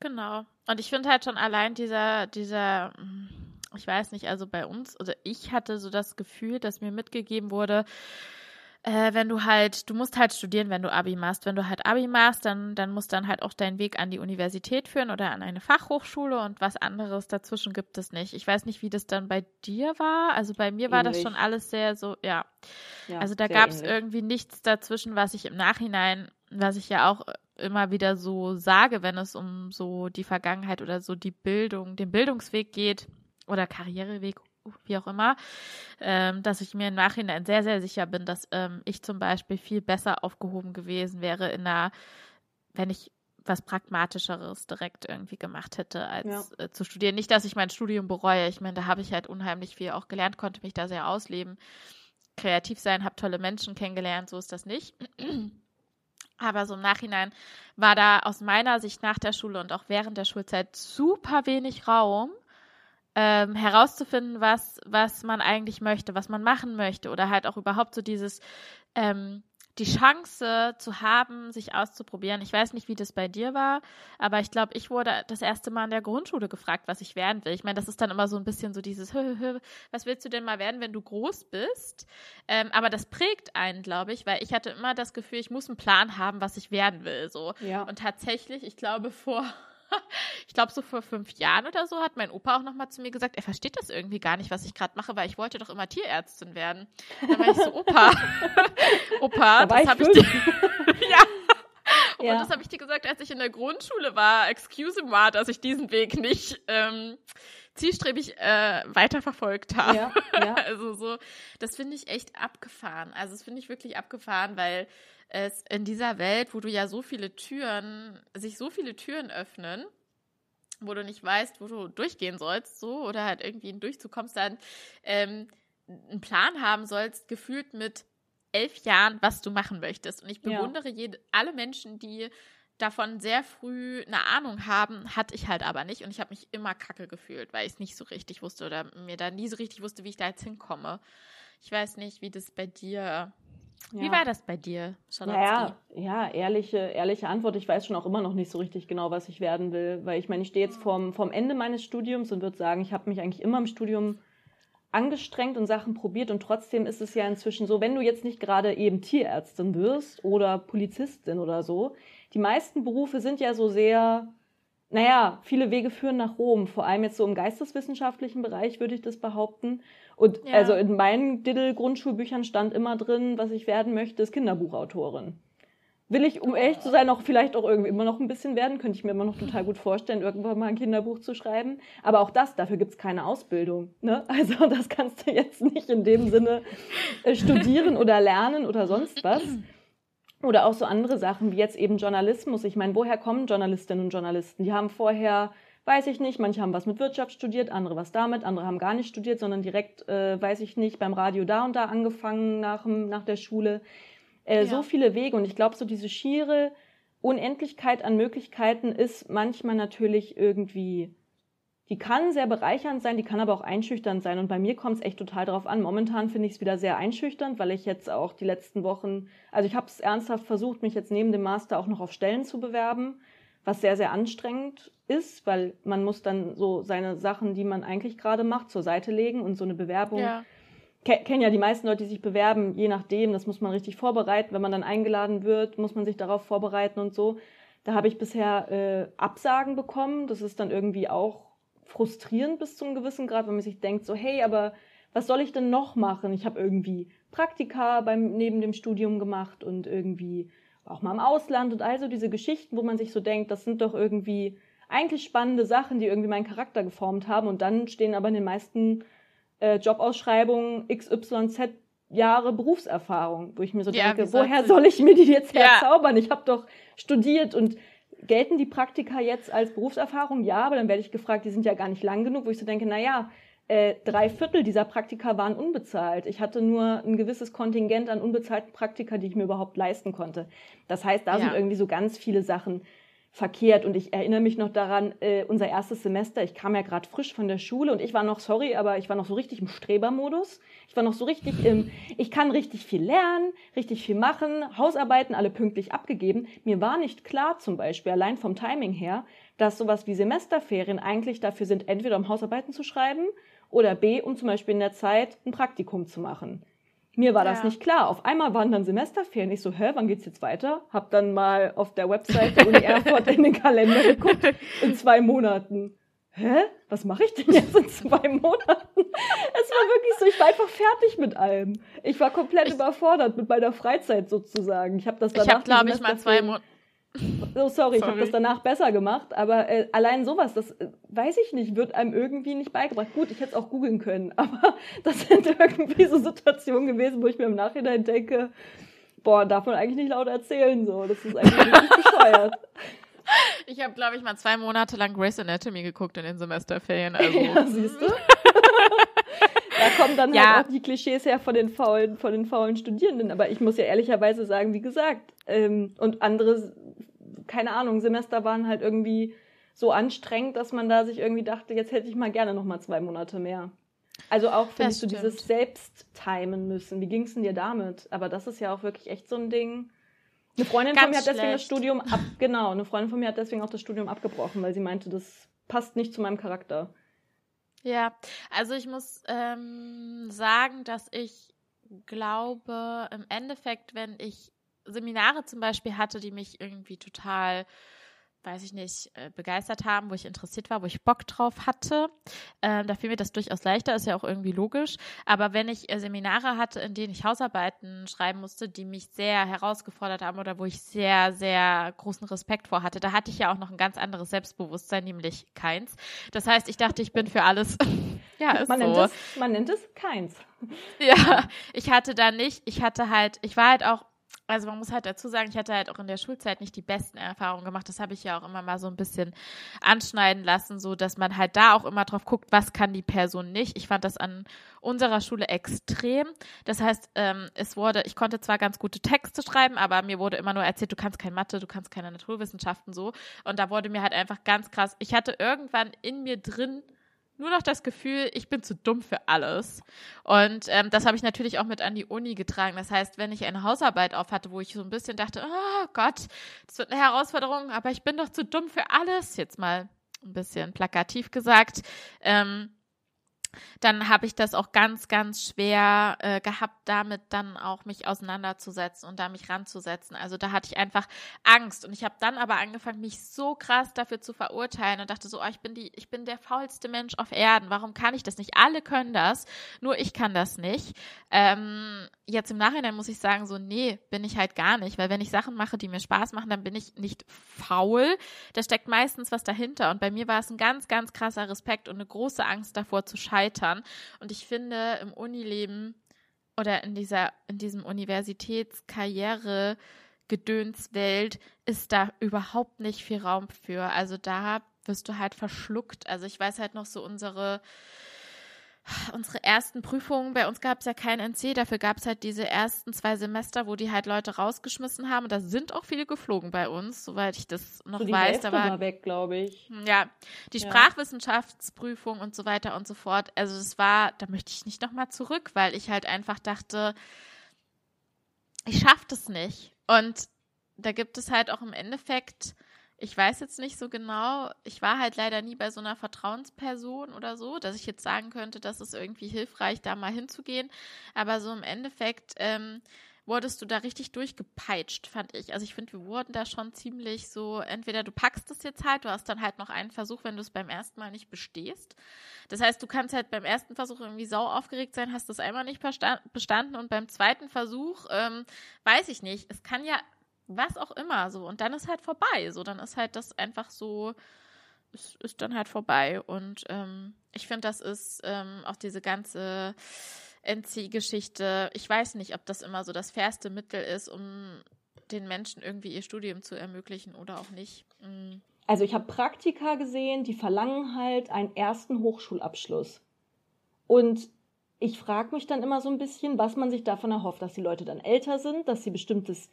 Speaker 1: Genau. Und ich finde halt schon allein dieser, dieser, ich weiß nicht, also bei uns, oder ich hatte so das Gefühl, dass mir mitgegeben wurde, äh, wenn du halt, du musst halt studieren, wenn du Abi machst. Wenn du halt Abi machst, dann, dann muss dann halt auch dein Weg an die Universität führen oder an eine Fachhochschule und was anderes dazwischen gibt es nicht. Ich weiß nicht, wie das dann bei dir war. Also bei mir war ähnlich. das schon alles sehr so, ja. ja also da gab es irgendwie nichts dazwischen, was ich im Nachhinein, was ich ja auch immer wieder so sage, wenn es um so die Vergangenheit oder so die Bildung, den Bildungsweg geht oder Karriereweg wie auch immer, ähm, dass ich mir im Nachhinein sehr, sehr sicher bin, dass ähm, ich zum Beispiel viel besser aufgehoben gewesen wäre in einer, wenn ich was Pragmatischeres direkt irgendwie gemacht hätte, als ja. äh, zu studieren. Nicht, dass ich mein Studium bereue. Ich meine, da habe ich halt unheimlich viel auch gelernt, konnte mich da sehr ausleben, kreativ sein, habe tolle Menschen kennengelernt, so ist das nicht. Aber so im Nachhinein war da aus meiner Sicht nach der Schule und auch während der Schulzeit super wenig Raum ähm, herauszufinden, was, was man eigentlich möchte, was man machen möchte oder halt auch überhaupt so dieses, ähm, die Chance zu haben, sich auszuprobieren. Ich weiß nicht, wie das bei dir war, aber ich glaube, ich wurde das erste Mal in der Grundschule gefragt, was ich werden will. Ich meine, das ist dann immer so ein bisschen so dieses, hö, hö, was willst du denn mal werden, wenn du groß bist? Ähm, aber das prägt einen, glaube ich, weil ich hatte immer das Gefühl, ich muss einen Plan haben, was ich werden will. So. Ja. Und tatsächlich, ich glaube, vor ich glaube, so vor fünf Jahren oder so hat mein Opa auch nochmal zu mir gesagt, er versteht das irgendwie gar nicht, was ich gerade mache, weil ich wollte doch immer Tierärztin werden. Dann war ich so, Opa, Opa, da das habe ich dir. ja. Und ja. das habe ich dir gesagt, als ich in der Grundschule war. Excuse me, dass ich diesen Weg nicht ähm, zielstrebig äh, weiterverfolgt habe. Ja, ja. also so, das finde ich echt abgefahren. Also das finde ich wirklich abgefahren, weil es in dieser Welt, wo du ja so viele Türen, sich so viele Türen öffnen, wo du nicht weißt, wo du durchgehen sollst, so, oder halt irgendwie in Durchzug kommst, dann ähm, einen Plan haben sollst, gefühlt mit elf Jahren, was du machen möchtest. Und ich bewundere ja. jede, alle Menschen, die davon sehr früh eine Ahnung haben, hatte ich halt aber nicht. Und ich habe mich immer kacke gefühlt, weil ich es nicht so richtig wusste oder mir da nie so richtig wusste, wie ich da jetzt hinkomme. Ich weiß nicht, wie das bei dir wie war das bei dir,
Speaker 2: Charlotte? Naja, ja, ehrliche, ehrliche Antwort. Ich weiß schon auch immer noch nicht so richtig genau, was ich werden will. Weil ich meine, ich stehe jetzt vorm, vorm Ende meines Studiums und würde sagen, ich habe mich eigentlich immer im Studium angestrengt und Sachen probiert. Und trotzdem ist es ja inzwischen so, wenn du jetzt nicht gerade eben Tierärztin wirst oder Polizistin oder so, die meisten Berufe sind ja so sehr naja, viele Wege führen nach Rom, vor allem jetzt so im geisteswissenschaftlichen Bereich würde ich das behaupten. Und ja. also in meinen Diddle-Grundschulbüchern stand immer drin, was ich werden möchte, ist Kinderbuchautorin. Will ich, um ehrlich zu sein, auch vielleicht auch irgendwie immer noch ein bisschen werden, könnte ich mir immer noch total gut vorstellen, irgendwann mal ein Kinderbuch zu schreiben. Aber auch das, dafür gibt's keine Ausbildung. Ne? Also das kannst du jetzt nicht in dem Sinne äh, studieren oder lernen oder sonst was. Oder auch so andere Sachen wie jetzt eben Journalismus. Ich meine, woher kommen Journalistinnen und Journalisten? Die haben vorher, weiß ich nicht, manche haben was mit Wirtschaft studiert, andere was damit, andere haben gar nicht studiert, sondern direkt, äh, weiß ich nicht, beim Radio da und da angefangen nach, nach der Schule. Äh, ja. So viele Wege. Und ich glaube, so diese schiere Unendlichkeit an Möglichkeiten ist manchmal natürlich irgendwie die kann sehr bereichernd sein, die kann aber auch einschüchternd sein. Und bei mir kommt es echt total drauf an. Momentan finde ich es wieder sehr einschüchternd, weil ich jetzt auch die letzten Wochen, also ich habe es ernsthaft versucht, mich jetzt neben dem Master auch noch auf Stellen zu bewerben, was sehr, sehr anstrengend ist, weil man muss dann so seine Sachen, die man eigentlich gerade macht, zur Seite legen und so eine Bewerbung. Ja. Kennen ja die meisten Leute, die sich bewerben, je nachdem, das muss man richtig vorbereiten. Wenn man dann eingeladen wird, muss man sich darauf vorbereiten und so. Da habe ich bisher äh, Absagen bekommen. Das ist dann irgendwie auch frustrierend bis zu einem gewissen Grad, wenn man sich denkt, so, hey, aber was soll ich denn noch machen? Ich habe irgendwie Praktika beim, neben dem Studium gemacht und irgendwie auch mal im Ausland und also diese Geschichten, wo man sich so denkt, das sind doch irgendwie eigentlich spannende Sachen, die irgendwie meinen Charakter geformt haben und dann stehen aber in den meisten äh, Jobausschreibungen XYZ Jahre Berufserfahrung, wo ich mir so ja, denke, woher soll ich mir die jetzt herzaubern? Ja. Ich habe doch studiert und gelten die Praktika jetzt als Berufserfahrung? Ja, aber dann werde ich gefragt, die sind ja gar nicht lang genug, wo ich so denke, na ja, äh, drei Viertel dieser Praktika waren unbezahlt. Ich hatte nur ein gewisses Kontingent an unbezahlten Praktika, die ich mir überhaupt leisten konnte. Das heißt, da ja. sind irgendwie so ganz viele Sachen verkehrt. Und ich erinnere mich noch daran, äh, unser erstes Semester, ich kam ja gerade frisch von der Schule und ich war noch, sorry, aber ich war noch so richtig im Strebermodus. Ich war noch so richtig im, ich kann richtig viel lernen, richtig viel machen, Hausarbeiten alle pünktlich abgegeben. Mir war nicht klar zum Beispiel, allein vom Timing her, dass sowas wie Semesterferien eigentlich dafür sind, entweder um Hausarbeiten zu schreiben oder B, um zum Beispiel in der Zeit ein Praktikum zu machen. Mir war das nicht klar. Auf einmal waren dann Semesterferien. Ich so, hä, wann geht's jetzt weiter? Hab dann mal auf der Website der Uni Erfurt in den Kalender geguckt. In zwei Monaten. Hä? Was mache ich denn jetzt in zwei Monaten? Es war wirklich so, ich war einfach fertig mit allem. Ich war komplett ich, überfordert mit meiner Freizeit sozusagen. Ich habe das danach
Speaker 1: Ich habe glaube ich mal zwei Monate
Speaker 2: Oh, sorry, sorry. ich habe das danach besser gemacht, aber äh, allein sowas, das äh, weiß ich nicht, wird einem irgendwie nicht beigebracht. Gut, ich hätte es auch googeln können, aber das sind irgendwie so Situationen gewesen, wo ich mir im Nachhinein denke, boah, darf man eigentlich nicht laut erzählen, so, das ist eigentlich richtig bescheuert.
Speaker 1: Ich habe, glaube ich, mal zwei Monate lang Grey's Anatomy geguckt in den Semesterferien. Also.
Speaker 2: Ja, siehst du? Da kommen dann halt ja. halt auch die Klischees her von den faulen, von den faulen Studierenden. Aber ich muss ja ehrlicherweise sagen, wie gesagt, ähm, und andere keine Ahnung, Semester waren halt irgendwie so anstrengend, dass man da sich irgendwie dachte, jetzt hätte ich mal gerne noch mal zwei Monate mehr. Also auch findest du dieses Selbsttimen müssen. Wie ging es denn dir damit? Aber das ist ja auch wirklich echt so ein Ding. Eine Freundin Ganz von mir hat deswegen schlecht. das Studium ab, genau, eine Freundin von mir hat deswegen auch das Studium abgebrochen, weil sie meinte, das passt nicht zu meinem Charakter.
Speaker 1: Ja, also ich muss ähm, sagen, dass ich glaube, im Endeffekt, wenn ich Seminare zum Beispiel hatte, die mich irgendwie total weiß ich nicht, äh, begeistert haben, wo ich interessiert war, wo ich Bock drauf hatte. Ähm, da fiel mir das durchaus leichter, ist ja auch irgendwie logisch. Aber wenn ich äh, Seminare hatte, in denen ich Hausarbeiten schreiben musste, die mich sehr herausgefordert haben oder wo ich sehr, sehr großen Respekt vor hatte, da hatte ich ja auch noch ein ganz anderes Selbstbewusstsein, nämlich keins. Das heißt, ich dachte, ich bin für alles.
Speaker 2: ja, ist man so. Nennt es, man nennt es keins.
Speaker 1: Ja, ich hatte da nicht, ich hatte halt, ich war halt auch also man muss halt dazu sagen, ich hatte halt auch in der Schulzeit nicht die besten Erfahrungen gemacht. Das habe ich ja auch immer mal so ein bisschen anschneiden lassen, so dass man halt da auch immer drauf guckt, was kann die Person nicht. Ich fand das an unserer Schule extrem. Das heißt, ähm, es wurde, ich konnte zwar ganz gute Texte schreiben, aber mir wurde immer nur erzählt, du kannst kein Mathe, du kannst keine Naturwissenschaften so. Und da wurde mir halt einfach ganz krass. Ich hatte irgendwann in mir drin nur noch das Gefühl, ich bin zu dumm für alles. Und ähm, das habe ich natürlich auch mit an die Uni getragen. Das heißt, wenn ich eine Hausarbeit auf hatte, wo ich so ein bisschen dachte, oh Gott, das wird eine Herausforderung, aber ich bin doch zu dumm für alles, jetzt mal ein bisschen plakativ gesagt, ähm, dann habe ich das auch ganz, ganz schwer äh, gehabt, damit dann auch mich auseinanderzusetzen und da mich ranzusetzen. Also da hatte ich einfach Angst und ich habe dann aber angefangen, mich so krass dafür zu verurteilen und dachte so, oh, ich bin die, ich bin der faulste Mensch auf Erden. Warum kann ich das nicht? Alle können das, nur ich kann das nicht. Ähm, jetzt im Nachhinein muss ich sagen, so nee, bin ich halt gar nicht, weil wenn ich Sachen mache, die mir Spaß machen, dann bin ich nicht faul. Da steckt meistens was dahinter und bei mir war es ein ganz, ganz krasser Respekt und eine große Angst davor zu scheitern scheitern. Und ich finde, im Unileben oder in dieser, in diesem Universitätskarriere Gedönswelt ist da überhaupt nicht viel Raum für. Also da wirst du halt verschluckt. Also ich weiß halt noch so unsere unsere ersten Prüfungen, bei uns gab es ja kein NC, dafür gab es halt diese ersten zwei Semester, wo die halt Leute rausgeschmissen haben. Und da sind auch viele geflogen bei uns, soweit ich das noch so die weiß.
Speaker 2: Hälfte da war weg, glaube ich.
Speaker 1: Hm, ja, die ja. Sprachwissenschaftsprüfung und so weiter und so fort. Also es war, da möchte ich nicht nochmal zurück, weil ich halt einfach dachte, ich schaffe das nicht. Und da gibt es halt auch im Endeffekt ich weiß jetzt nicht so genau. Ich war halt leider nie bei so einer Vertrauensperson oder so, dass ich jetzt sagen könnte, das ist irgendwie hilfreich, da mal hinzugehen. Aber so im Endeffekt ähm, wurdest du da richtig durchgepeitscht, fand ich. Also ich finde, wir wurden da schon ziemlich so, entweder du packst es jetzt halt, du hast dann halt noch einen Versuch, wenn du es beim ersten Mal nicht bestehst. Das heißt, du kannst halt beim ersten Versuch irgendwie sau aufgeregt sein, hast das einmal nicht bestanden und beim zweiten Versuch, ähm, weiß ich nicht, es kann ja was auch immer so. Und dann ist halt vorbei so. Dann ist halt das einfach so ist, ist dann halt vorbei. Und ähm, ich finde das ist ähm, auch diese ganze NC-Geschichte ich weiß nicht ob das immer so das fairste Mittel ist um den Menschen irgendwie ihr Studium zu ermöglichen oder auch nicht. Mhm.
Speaker 2: also ich habe Praktika gesehen die verlangen halt einen ersten Hochschulabschluss. Und ich frage mich dann immer so ein bisschen, was man sich davon erhofft, dass die Leute dann älter sind, dass sie bestimmtes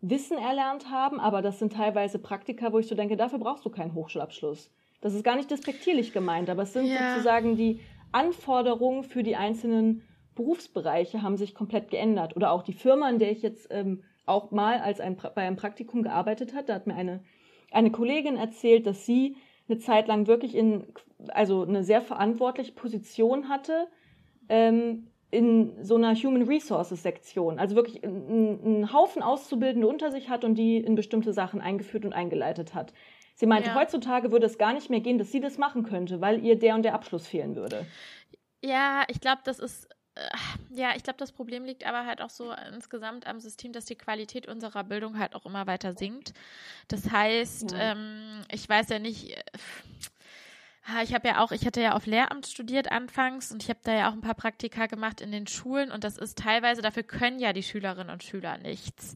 Speaker 2: Wissen erlernt haben, aber das sind teilweise Praktika, wo ich so denke, dafür brauchst du keinen Hochschulabschluss. Das ist gar nicht despektierlich gemeint, aber es sind ja. sozusagen die Anforderungen für die einzelnen Berufsbereiche haben sich komplett geändert. Oder auch die Firma, in der ich jetzt ähm, auch mal als ein, bei einem Praktikum gearbeitet hat, da hat mir eine, eine Kollegin erzählt, dass sie eine Zeit lang wirklich in, also eine sehr verantwortliche Position hatte, ähm, in so einer Human Resources Sektion, also wirklich einen Haufen Auszubildende unter sich hat und die in bestimmte Sachen eingeführt und eingeleitet hat. Sie meinte, ja. heutzutage würde es gar nicht mehr gehen, dass sie das machen könnte, weil ihr der und der Abschluss fehlen würde.
Speaker 1: Ja, ich glaube, das ist äh, ja, ich glaube, das Problem liegt aber halt auch so insgesamt am System, dass die Qualität unserer Bildung halt auch immer weiter sinkt. Das heißt, ja. ähm, ich weiß ja nicht, äh, ich habe ja auch, ich hatte ja auf Lehramt studiert anfangs und ich habe da ja auch ein paar Praktika gemacht in den Schulen und das ist teilweise, dafür können ja die Schülerinnen und Schüler nichts.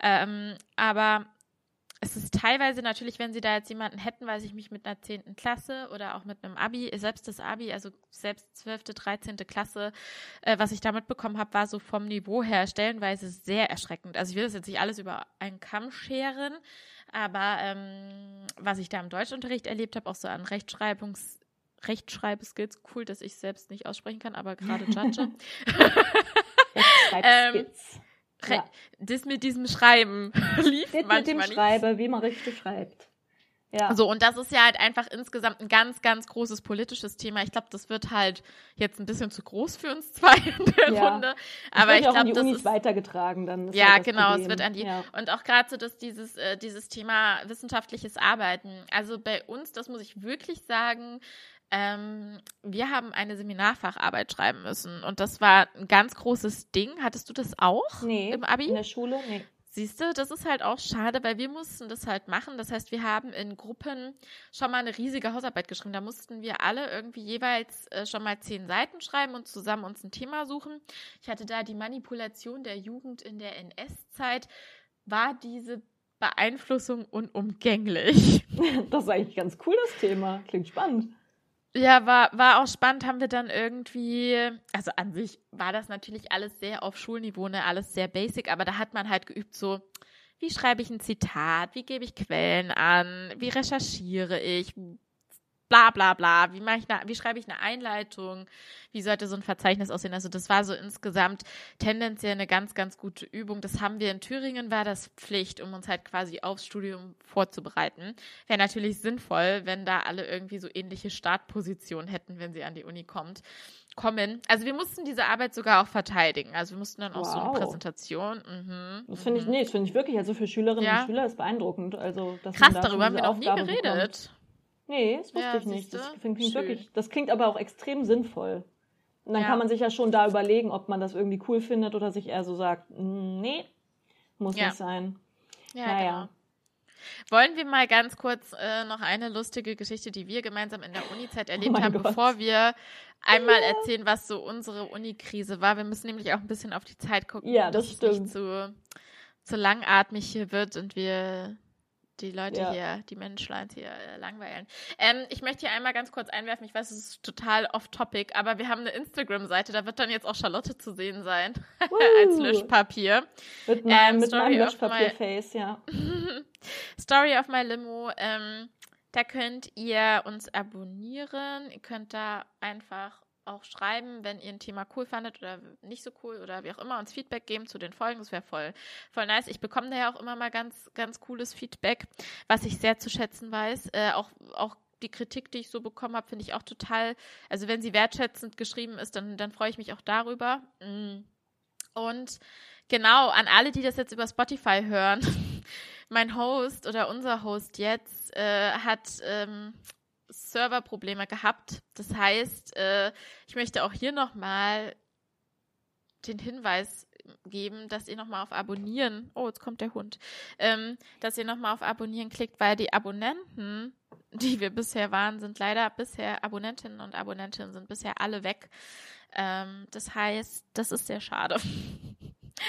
Speaker 1: Ähm, aber es ist teilweise natürlich, wenn sie da jetzt jemanden hätten, weiß ich mich mit einer zehnten Klasse oder auch mit einem Abi, selbst das Abi, also selbst zwölfte, dreizehnte Klasse, äh, was ich da mitbekommen habe, war so vom Niveau her stellenweise sehr erschreckend. Also ich will das jetzt nicht alles über einen Kamm scheren, aber ähm, was ich da im Deutschunterricht erlebt habe, auch so an Rechtschreibungs Rechtschreibskills, cool, dass ich selbst nicht aussprechen kann, aber gerade judge. Rechtschreibskills. ähm, ja. Das mit diesem Schreiben lief das manchmal mit dem nicht.
Speaker 2: Schreiben, wie man richtig schreibt.
Speaker 1: Ja. So, und das ist ja halt einfach insgesamt ein ganz, ganz großes politisches Thema. Ich glaube, das wird halt jetzt ein bisschen zu groß für uns zwei in der ja. Runde. Aber ich glaube,
Speaker 2: das ist weitergetragen dann.
Speaker 1: ja, halt genau, Problem. es wird an die. Ja. Und auch gerade so, dass dieses, äh, dieses Thema wissenschaftliches Arbeiten. Also bei uns, das muss ich wirklich sagen, ähm, wir haben eine Seminarfacharbeit schreiben müssen und das war ein ganz großes Ding. Hattest du das auch
Speaker 2: nee,
Speaker 1: im Abi?
Speaker 2: In der Schule? Nee.
Speaker 1: Siehst du, das ist halt auch schade, weil wir mussten das halt machen. Das heißt, wir haben in Gruppen schon mal eine riesige Hausarbeit geschrieben. Da mussten wir alle irgendwie jeweils äh, schon mal zehn Seiten schreiben und zusammen uns ein Thema suchen. Ich hatte da die Manipulation der Jugend in der NS-Zeit. War diese Beeinflussung unumgänglich?
Speaker 2: Das ist eigentlich ein ganz cooles Thema. Klingt spannend.
Speaker 1: Ja, war, war auch spannend, haben wir dann irgendwie, also an sich war das natürlich alles sehr auf Schulniveau, ne, alles sehr basic, aber da hat man halt geübt, so, wie schreibe ich ein Zitat, wie gebe ich Quellen an, wie recherchiere ich, bla bla bla, wie mache ich eine, wie schreibe ich eine Einleitung, wie sollte so ein Verzeichnis aussehen. Also das war so insgesamt tendenziell eine ganz, ganz gute Übung. Das haben wir in Thüringen, war das Pflicht, um uns halt quasi aufs Studium vorzubereiten. Wäre natürlich sinnvoll, wenn da alle irgendwie so ähnliche Startpositionen hätten, wenn sie an die Uni kommt kommen. Also wir mussten diese Arbeit sogar auch verteidigen. Also wir mussten dann auch wow. so eine Präsentation. Mhm,
Speaker 2: das finde ich, mhm. nee, das finde ich wirklich, also für Schülerinnen ja. und Schüler ist beeindruckend. Also,
Speaker 1: dass Krass, da darüber haben wir noch nie geredet. Bekommt.
Speaker 2: Nee, das wusste ja, ich nicht. Das klingt, wirklich, das klingt aber auch extrem sinnvoll. Und dann ja. kann man sich ja schon da überlegen, ob man das irgendwie cool findet oder sich eher so sagt, mm, nee, muss ja. nicht sein.
Speaker 1: Ja, naja. Genau. Wollen wir mal ganz kurz äh, noch eine lustige Geschichte, die wir gemeinsam in der Uni-Zeit oh erlebt oh haben, Gott. bevor wir einmal ja. erzählen, was so unsere Uni-Krise war. Wir müssen nämlich auch ein bisschen auf die Zeit gucken,
Speaker 2: ja, das
Speaker 1: dass
Speaker 2: stimmt.
Speaker 1: es nicht zu, zu langatmig hier wird und wir die Leute ja. hier, die Menschlein hier äh, langweilen. Ähm, ich möchte hier einmal ganz kurz einwerfen, ich weiß, es ist total off-topic, aber wir haben eine Instagram-Seite, da wird dann jetzt auch Charlotte zu sehen sein, als Löschpapier.
Speaker 2: Mit, mein, ähm, mit meinem Löschpapier-Face, ja.
Speaker 1: Story of my Limo, ähm, da könnt ihr uns abonnieren, ihr könnt da einfach auch schreiben, wenn ihr ein Thema cool fandet oder nicht so cool oder wie auch immer, uns Feedback geben zu den Folgen. Das wäre voll, voll nice. Ich bekomme da ja auch immer mal ganz, ganz cooles Feedback, was ich sehr zu schätzen weiß. Äh, auch, auch die Kritik, die ich so bekommen habe, finde ich auch total, also wenn sie wertschätzend geschrieben ist, dann, dann freue ich mich auch darüber. Mm. Und genau, an alle, die das jetzt über Spotify hören, mein Host oder unser Host jetzt äh, hat ähm, Serverprobleme gehabt. Das heißt, äh, ich möchte auch hier nochmal den Hinweis geben, dass ihr nochmal auf Abonnieren, oh, jetzt kommt der Hund, ähm, dass ihr nochmal auf Abonnieren klickt, weil die Abonnenten, die wir bisher waren, sind leider bisher Abonnentinnen und Abonnentinnen sind bisher alle weg. Ähm, das heißt, das ist sehr schade.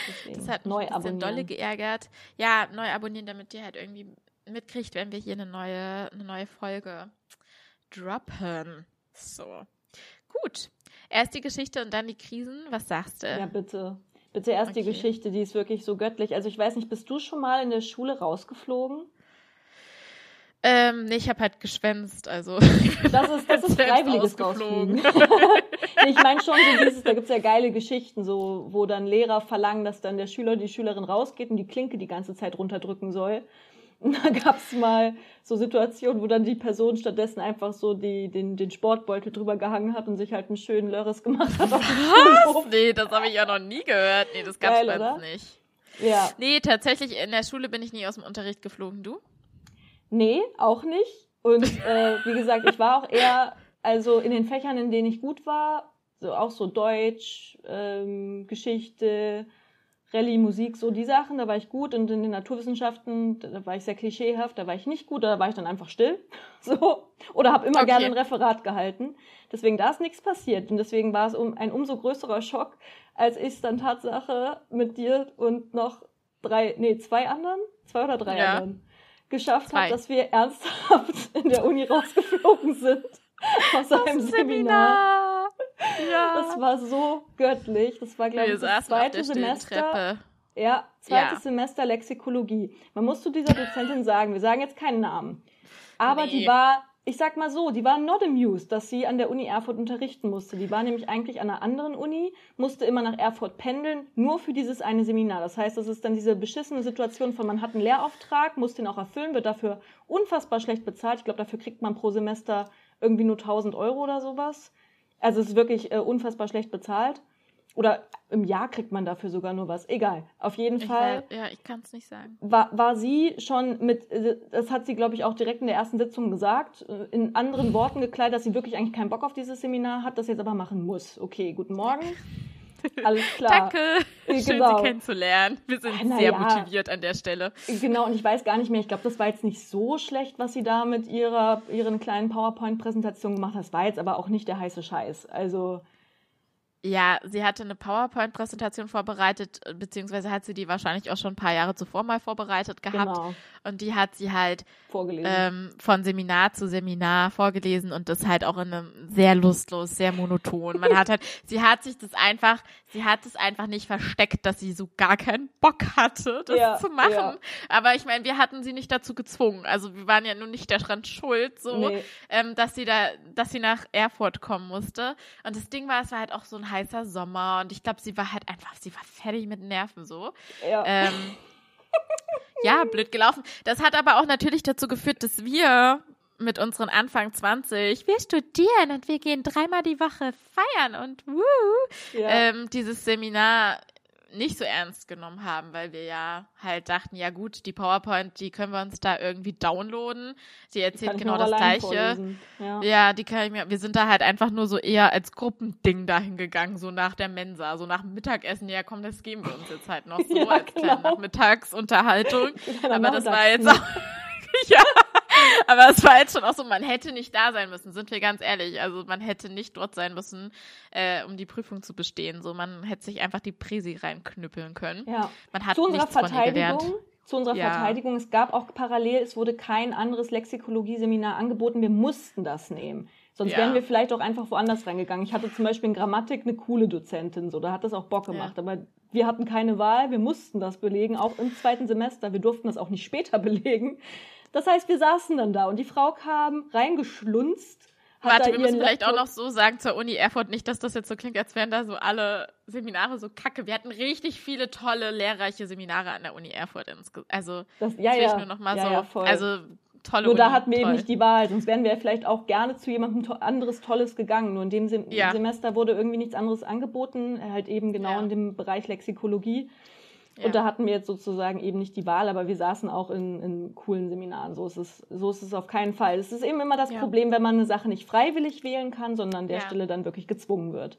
Speaker 1: Deswegen. Das hat mich neu ein bisschen dolle geärgert. Ja, neu abonnieren, damit ihr halt irgendwie mitkriegt, wenn wir hier eine neue, eine neue Folge droppen. So. Gut. Erst die Geschichte und dann die Krisen. Was sagst du?
Speaker 2: Ja, bitte. Bitte erst okay. die Geschichte, die ist wirklich so göttlich. Also ich weiß nicht, bist du schon mal in der Schule rausgeflogen?
Speaker 1: Ähm, nee, ich habe halt geschwänzt, also.
Speaker 2: Das ist, das ist freiwilliges Rausfliegen. ich meine schon, so dieses, da gibt's ja geile Geschichten, so, wo dann Lehrer verlangen, dass dann der Schüler, die Schülerin rausgeht und die Klinke die ganze Zeit runterdrücken soll. Da gab's mal so Situationen, wo dann die Person stattdessen einfach so die, den, den Sportbeutel drüber gehangen hat und sich halt einen schönen Lörres gemacht hat.
Speaker 1: Was? Nee, das habe ich ja noch nie gehört. Nee, das gab's Geil, bei uns nicht. Ja. Nee, tatsächlich, in der Schule bin ich nie aus dem Unterricht geflogen. Du?
Speaker 2: Nee, auch nicht. Und äh, wie gesagt, ich war auch eher, also in den Fächern, in denen ich gut war, so auch so Deutsch, ähm, Geschichte, Rallye, Musik, so die Sachen, da war ich gut. Und in den Naturwissenschaften, da war ich sehr klischeehaft, da war ich nicht gut, da war ich dann einfach still. So. Oder habe immer okay. gerne ein Referat gehalten. Deswegen da ist nichts passiert. Und deswegen war es um, ein umso größerer Schock, als ich es dann Tatsache mit dir und noch drei, nee, zwei anderen, zwei oder drei ja. anderen geschafft hat, dass wir ernsthaft in der Uni rausgeflogen sind aus einem Seminar. Seminar. Ja. Das war so göttlich. Das war, glaube ich, das zweite Semester. Ja, zweites ja. Semester Lexikologie. Man muss zu dieser Dozentin sagen, wir sagen jetzt keinen Namen. Aber nee. die war ich sag mal so, die war not amused, dass sie an der Uni Erfurt unterrichten musste. Die war nämlich eigentlich an einer anderen Uni, musste immer nach Erfurt pendeln, nur für dieses eine Seminar. Das heißt, das ist dann diese beschissene Situation von, man hat einen Lehrauftrag, muss den auch erfüllen, wird dafür unfassbar schlecht bezahlt. Ich glaube, dafür kriegt man pro Semester irgendwie nur 1000 Euro oder sowas. Also es ist wirklich äh, unfassbar schlecht bezahlt. Oder im Jahr kriegt man dafür sogar nur was. Egal. Auf jeden
Speaker 1: ich
Speaker 2: Fall.
Speaker 1: Weiß, ja, ich kann es nicht sagen.
Speaker 2: War, war sie schon mit, das hat sie, glaube ich, auch direkt in der ersten Sitzung gesagt, in anderen Worten gekleidet, dass sie wirklich eigentlich keinen Bock auf dieses Seminar hat, das jetzt aber machen muss. Okay, guten Morgen. Alles klar.
Speaker 1: Danke. Schön, genau. Sie kennenzulernen. Wir sind Na sehr ja. motiviert an der Stelle.
Speaker 2: Genau, und ich weiß gar nicht mehr, ich glaube, das war jetzt nicht so schlecht, was sie da mit ihrer, ihren kleinen PowerPoint-Präsentationen gemacht hat. Das war jetzt aber auch nicht der heiße Scheiß. Also,
Speaker 1: ja, sie hatte eine PowerPoint-Präsentation vorbereitet, beziehungsweise hat sie die wahrscheinlich auch schon ein paar Jahre zuvor mal vorbereitet gehabt. Genau. Und die hat sie halt ähm, von Seminar zu Seminar vorgelesen und das halt auch in einem sehr lustlos, sehr monoton. Man hat halt, sie hat sich das einfach, sie hat es einfach nicht versteckt, dass sie so gar keinen Bock hatte, das ja, zu machen. Ja. Aber ich meine, wir hatten sie nicht dazu gezwungen. Also wir waren ja nun nicht daran schuld, so, nee. ähm, dass sie da, dass sie nach Erfurt kommen musste. Und das Ding war, es war halt auch so ein heißer Sommer und ich glaube, sie war halt einfach, sie war fertig mit Nerven so. Ja. Ähm, ja, blöd gelaufen. Das hat aber auch natürlich dazu geführt, dass wir mit unseren Anfang 20, wir studieren und wir gehen dreimal die Woche feiern und wuh, ja. ähm, dieses Seminar nicht so ernst genommen haben, weil wir ja halt dachten, ja gut, die PowerPoint, die können wir uns da irgendwie downloaden. Sie erzählt genau das Gleiche. Ja. ja. die kann ich mir, wir sind da halt einfach nur so eher als Gruppending dahin gegangen, so nach der Mensa, so nach dem Mittagessen. Ja, komm, das geben wir uns jetzt halt noch so ja, als genau. kleine Nachmittagsunterhaltung. Aber das war jetzt auch, ja. Aber es war jetzt schon auch so, man hätte nicht da sein müssen, sind wir ganz ehrlich. Also man hätte nicht dort sein müssen, äh, um die Prüfung zu bestehen. So, man hätte sich einfach die Präsi reinknüppeln können. Ja. Man hat
Speaker 2: zu unserer Verteidigung, zu unserer ja. Verteidigung, es gab auch parallel, es wurde kein anderes Lexikologie-Seminar angeboten. Wir mussten das nehmen. Sonst ja. wären wir vielleicht auch einfach woanders reingegangen. Ich hatte zum Beispiel in Grammatik eine coole Dozentin, so, da hat das auch Bock gemacht. Ja. Aber wir hatten keine Wahl, wir mussten das belegen, auch im zweiten Semester. Wir durften das auch nicht später belegen. Das heißt, wir saßen dann da und die Frau kam reingeschlunzt.
Speaker 1: Warte, wir müssen vielleicht Laptop auch noch so sagen zur Uni Erfurt, nicht, dass das jetzt so klingt, als wären da so alle Seminare so kacke. Wir hatten richtig viele tolle, lehrreiche Seminare an der Uni Erfurt. Also,
Speaker 2: das, ja, das ja. nur noch mal ja, so. Ja, voll.
Speaker 1: Also, tolle
Speaker 2: Nur Uni, da hatten wir eben nicht die Wahl, sonst wären wir vielleicht auch gerne zu jemandem to anderes Tolles gegangen. Nur in dem Sem ja. Semester wurde irgendwie nichts anderes angeboten, halt eben genau in dem Bereich Lexikologie. Ja. Und da hatten wir jetzt sozusagen eben nicht die Wahl, aber wir saßen auch in, in coolen Seminaren. So ist, es, so ist es auf keinen Fall. Es ist eben immer das ja. Problem, wenn man eine Sache nicht freiwillig wählen kann, sondern an der ja. Stelle dann wirklich gezwungen wird.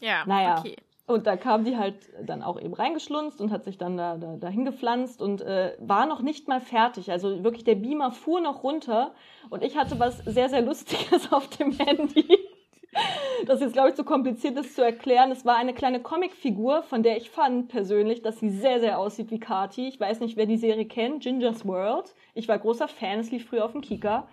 Speaker 1: Ja,
Speaker 2: naja.
Speaker 1: okay.
Speaker 2: Und da kam die halt dann auch eben reingeschlunzt und hat sich dann da, da dahin gepflanzt und äh, war noch nicht mal fertig. Also wirklich der Beamer fuhr noch runter und ich hatte was sehr, sehr Lustiges auf dem Handy. Das ist, glaube ich, zu kompliziert, das zu erklären. Es war eine kleine Comicfigur, von der ich fand persönlich, dass sie sehr, sehr aussieht wie Kati. Ich weiß nicht, wer die Serie kennt, Ginger's World. Ich war großer Fan, es lief früher auf dem Kika.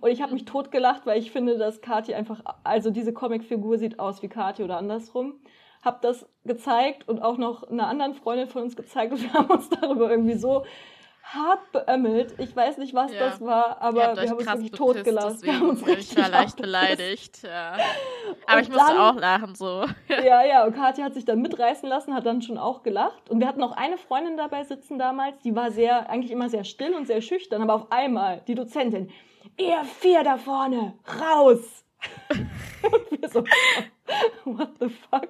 Speaker 2: Und ich habe mich totgelacht, weil ich finde, dass Kati einfach, also diese Comicfigur sieht aus wie Kati oder andersrum. Hab das gezeigt und auch noch einer anderen Freundin von uns gezeigt und wir haben uns darüber irgendwie so hart beömmelt. Ich weiß nicht, was ja. das war, aber wir haben uns wirklich totgelassen. Wir haben uns
Speaker 1: ich war leicht beleidigt. Ja. Aber und ich musste dann, auch lachen so.
Speaker 2: ja, ja, und Katja hat sich dann mitreißen lassen, hat dann schon auch gelacht. Und wir hatten auch eine Freundin dabei sitzen damals, die war sehr, eigentlich immer sehr still und sehr schüchtern, aber auf einmal, die Dozentin, ihr vier da vorne, raus! und wir so, what the fuck?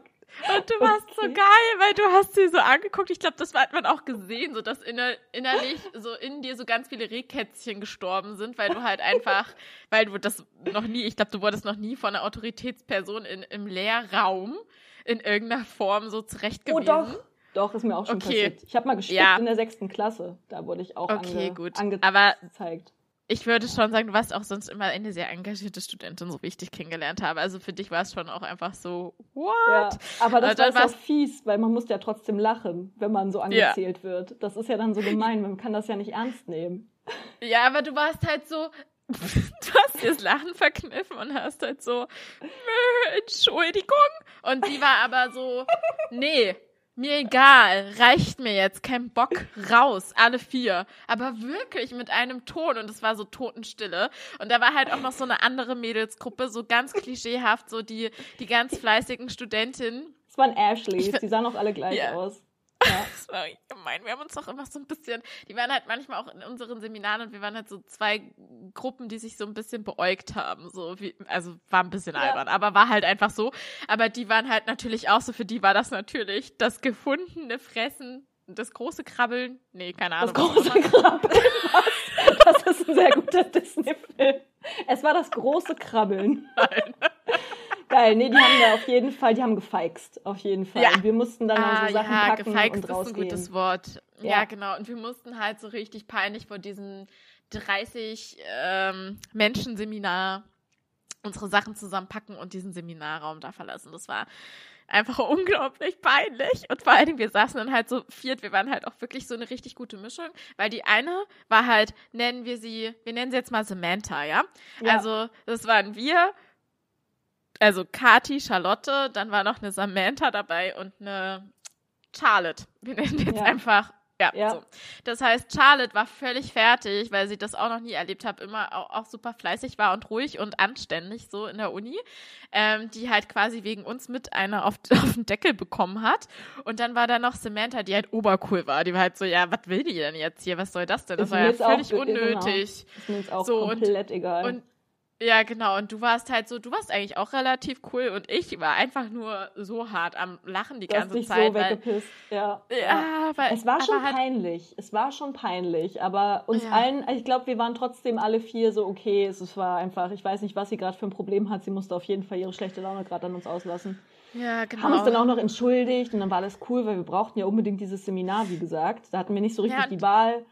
Speaker 1: Und du warst okay. so geil, weil du hast sie so angeguckt. Ich glaube, das hat man auch gesehen, so dass inner, innerlich so in dir so ganz viele Rehkätzchen gestorben sind, weil du halt einfach, weil du das noch nie, ich glaube, du wurdest noch nie von einer Autoritätsperson in, im Lehrraum in irgendeiner Form so zurechtgewiesen. Oh
Speaker 2: doch. Doch, ist mir auch schon okay. passiert. Ich habe mal gesteckt ja. in der sechsten Klasse. Da wurde ich auch okay, ange gut. angezeigt.
Speaker 1: Aber ich würde schon sagen, du warst auch sonst immer eine sehr engagierte Studentin, so wie ich dich kennengelernt habe. Also für dich war es schon auch einfach so, what? Ja,
Speaker 2: aber das war auch fies, weil man muss ja trotzdem lachen, wenn man so angezählt ja. wird. Das ist ja dann so gemein, man kann das ja nicht ernst nehmen.
Speaker 1: Ja, aber du warst halt so, du hast dir das Lachen verkniffen und hast halt so, Entschuldigung. Und die war aber so, nee, mir egal, reicht mir jetzt, kein Bock, raus, alle vier. Aber wirklich mit einem Ton und es war so Totenstille. Und da war halt auch noch so eine andere Mädelsgruppe, so ganz klischeehaft, so die, die ganz fleißigen Studentinnen.
Speaker 2: Es waren Ashleys, die sahen auch alle gleich ja. aus.
Speaker 1: Ja. das war gemein. Wir haben uns doch immer so ein bisschen, die waren halt manchmal auch in unseren Seminaren und wir waren halt so zwei Gruppen, die sich so ein bisschen beäugt haben. So wie, also war ein bisschen ja. albern, aber war halt einfach so. Aber die waren halt natürlich auch so, für die war das natürlich das gefundene Fressen, das große Krabbeln. Nee, keine Ahnung.
Speaker 2: Das große Krabbeln. Was? Das ist ein sehr guter Disney-Film. Es war das große Krabbeln. Nein. Geil, nee, die haben da auf jeden Fall, die haben gefeixt, auf jeden Fall. Ja. Und wir mussten dann ah, so Sachen ja, packen gefeixt und rausgehen.
Speaker 1: ist ein gutes Wort. Ja. ja. genau. Und wir mussten halt so richtig peinlich vor diesem 30 ähm, Menschen-Seminar unsere Sachen zusammenpacken und diesen Seminarraum da verlassen. Das war einfach unglaublich peinlich. Und vor allen Dingen, wir saßen dann halt so viert, wir waren halt auch wirklich so eine richtig gute Mischung, weil die eine war halt, nennen wir sie, wir nennen sie jetzt mal Samantha, ja? ja. Also, das waren wir also Kati, Charlotte, dann war noch eine Samantha dabei und eine Charlotte. Wir nennen jetzt ja. einfach ja, ja, so. Das heißt, Charlotte war völlig fertig, weil sie das auch noch nie erlebt hat, immer auch, auch, super fleißig war und ruhig und anständig so in der Uni, ähm, die halt quasi wegen uns mit einer auf, auf den Deckel bekommen hat. Und dann war da noch Samantha, die halt obercool war. Die war halt so, ja, was will die denn jetzt hier? Was soll das denn? Das ist war ja völlig auch, genau. unnötig.
Speaker 2: Genau. Ist mir jetzt auch so, komplett
Speaker 1: und,
Speaker 2: egal.
Speaker 1: Und ja, genau. Und du warst halt so, du warst eigentlich auch relativ cool und ich war einfach nur so hart am Lachen die du ganze hast dich Zeit.
Speaker 2: So weggepisst. Ja. Ja, weil es war schon halt peinlich. Es war schon peinlich, aber uns ja. allen, ich glaube, wir waren trotzdem alle vier so okay. Es war einfach, ich weiß nicht, was sie gerade für ein Problem hat. Sie musste auf jeden Fall ihre schlechte Laune gerade an uns auslassen.
Speaker 1: Ja, genau.
Speaker 2: Haben uns dann auch noch entschuldigt und dann war alles cool, weil wir brauchten ja unbedingt dieses Seminar, wie gesagt. Da hatten wir nicht so richtig ja, die Wahl.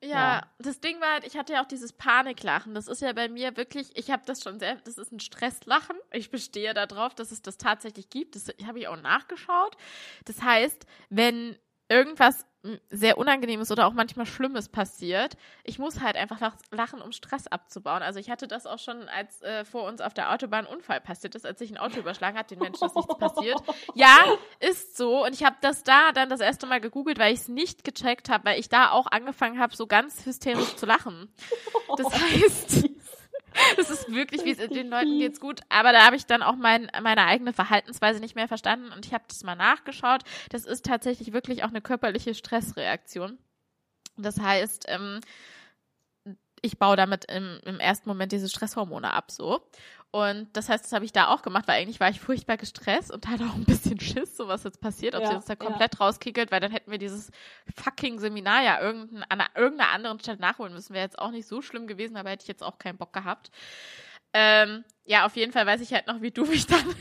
Speaker 1: Ja, ja, das Ding war halt, ich hatte ja auch dieses Paniklachen. Das ist ja bei mir wirklich, ich habe das schon sehr, das ist ein Stresslachen. Ich bestehe darauf, dass es das tatsächlich gibt. Das habe ich auch nachgeschaut. Das heißt, wenn irgendwas sehr Unangenehmes oder auch manchmal Schlimmes passiert. Ich muss halt einfach lachen, um Stress abzubauen. Also ich hatte das auch schon, als äh, vor uns auf der Autobahn ein Unfall passiert ist, als sich ein Auto überschlagen hat, den Menschen ist nichts passiert. Ja, ist so. Und ich habe das da dann das erste Mal gegoogelt, weil ich es nicht gecheckt habe, weil ich da auch angefangen habe, so ganz hysterisch zu lachen. Das heißt, das ist wirklich, wie es den Leuten geht's gut. Aber da habe ich dann auch mein, meine eigene Verhaltensweise nicht mehr verstanden und ich habe das mal nachgeschaut. Das ist tatsächlich wirklich auch eine körperliche Stressreaktion. Das heißt, ähm, ich baue damit im, im ersten Moment diese Stresshormone ab, so. Und das heißt, das habe ich da auch gemacht, weil eigentlich war ich furchtbar gestresst und hatte auch ein bisschen Schiss, so was jetzt passiert, ob ja, sie uns da komplett ja. rauskickelt, weil dann hätten wir dieses fucking Seminar ja irgendein, an irgendeiner anderen Stelle nachholen müssen. Wäre jetzt auch nicht so schlimm gewesen, aber hätte ich jetzt auch keinen Bock gehabt. Ähm, ja, auf jeden Fall weiß ich halt noch, wie du mich dann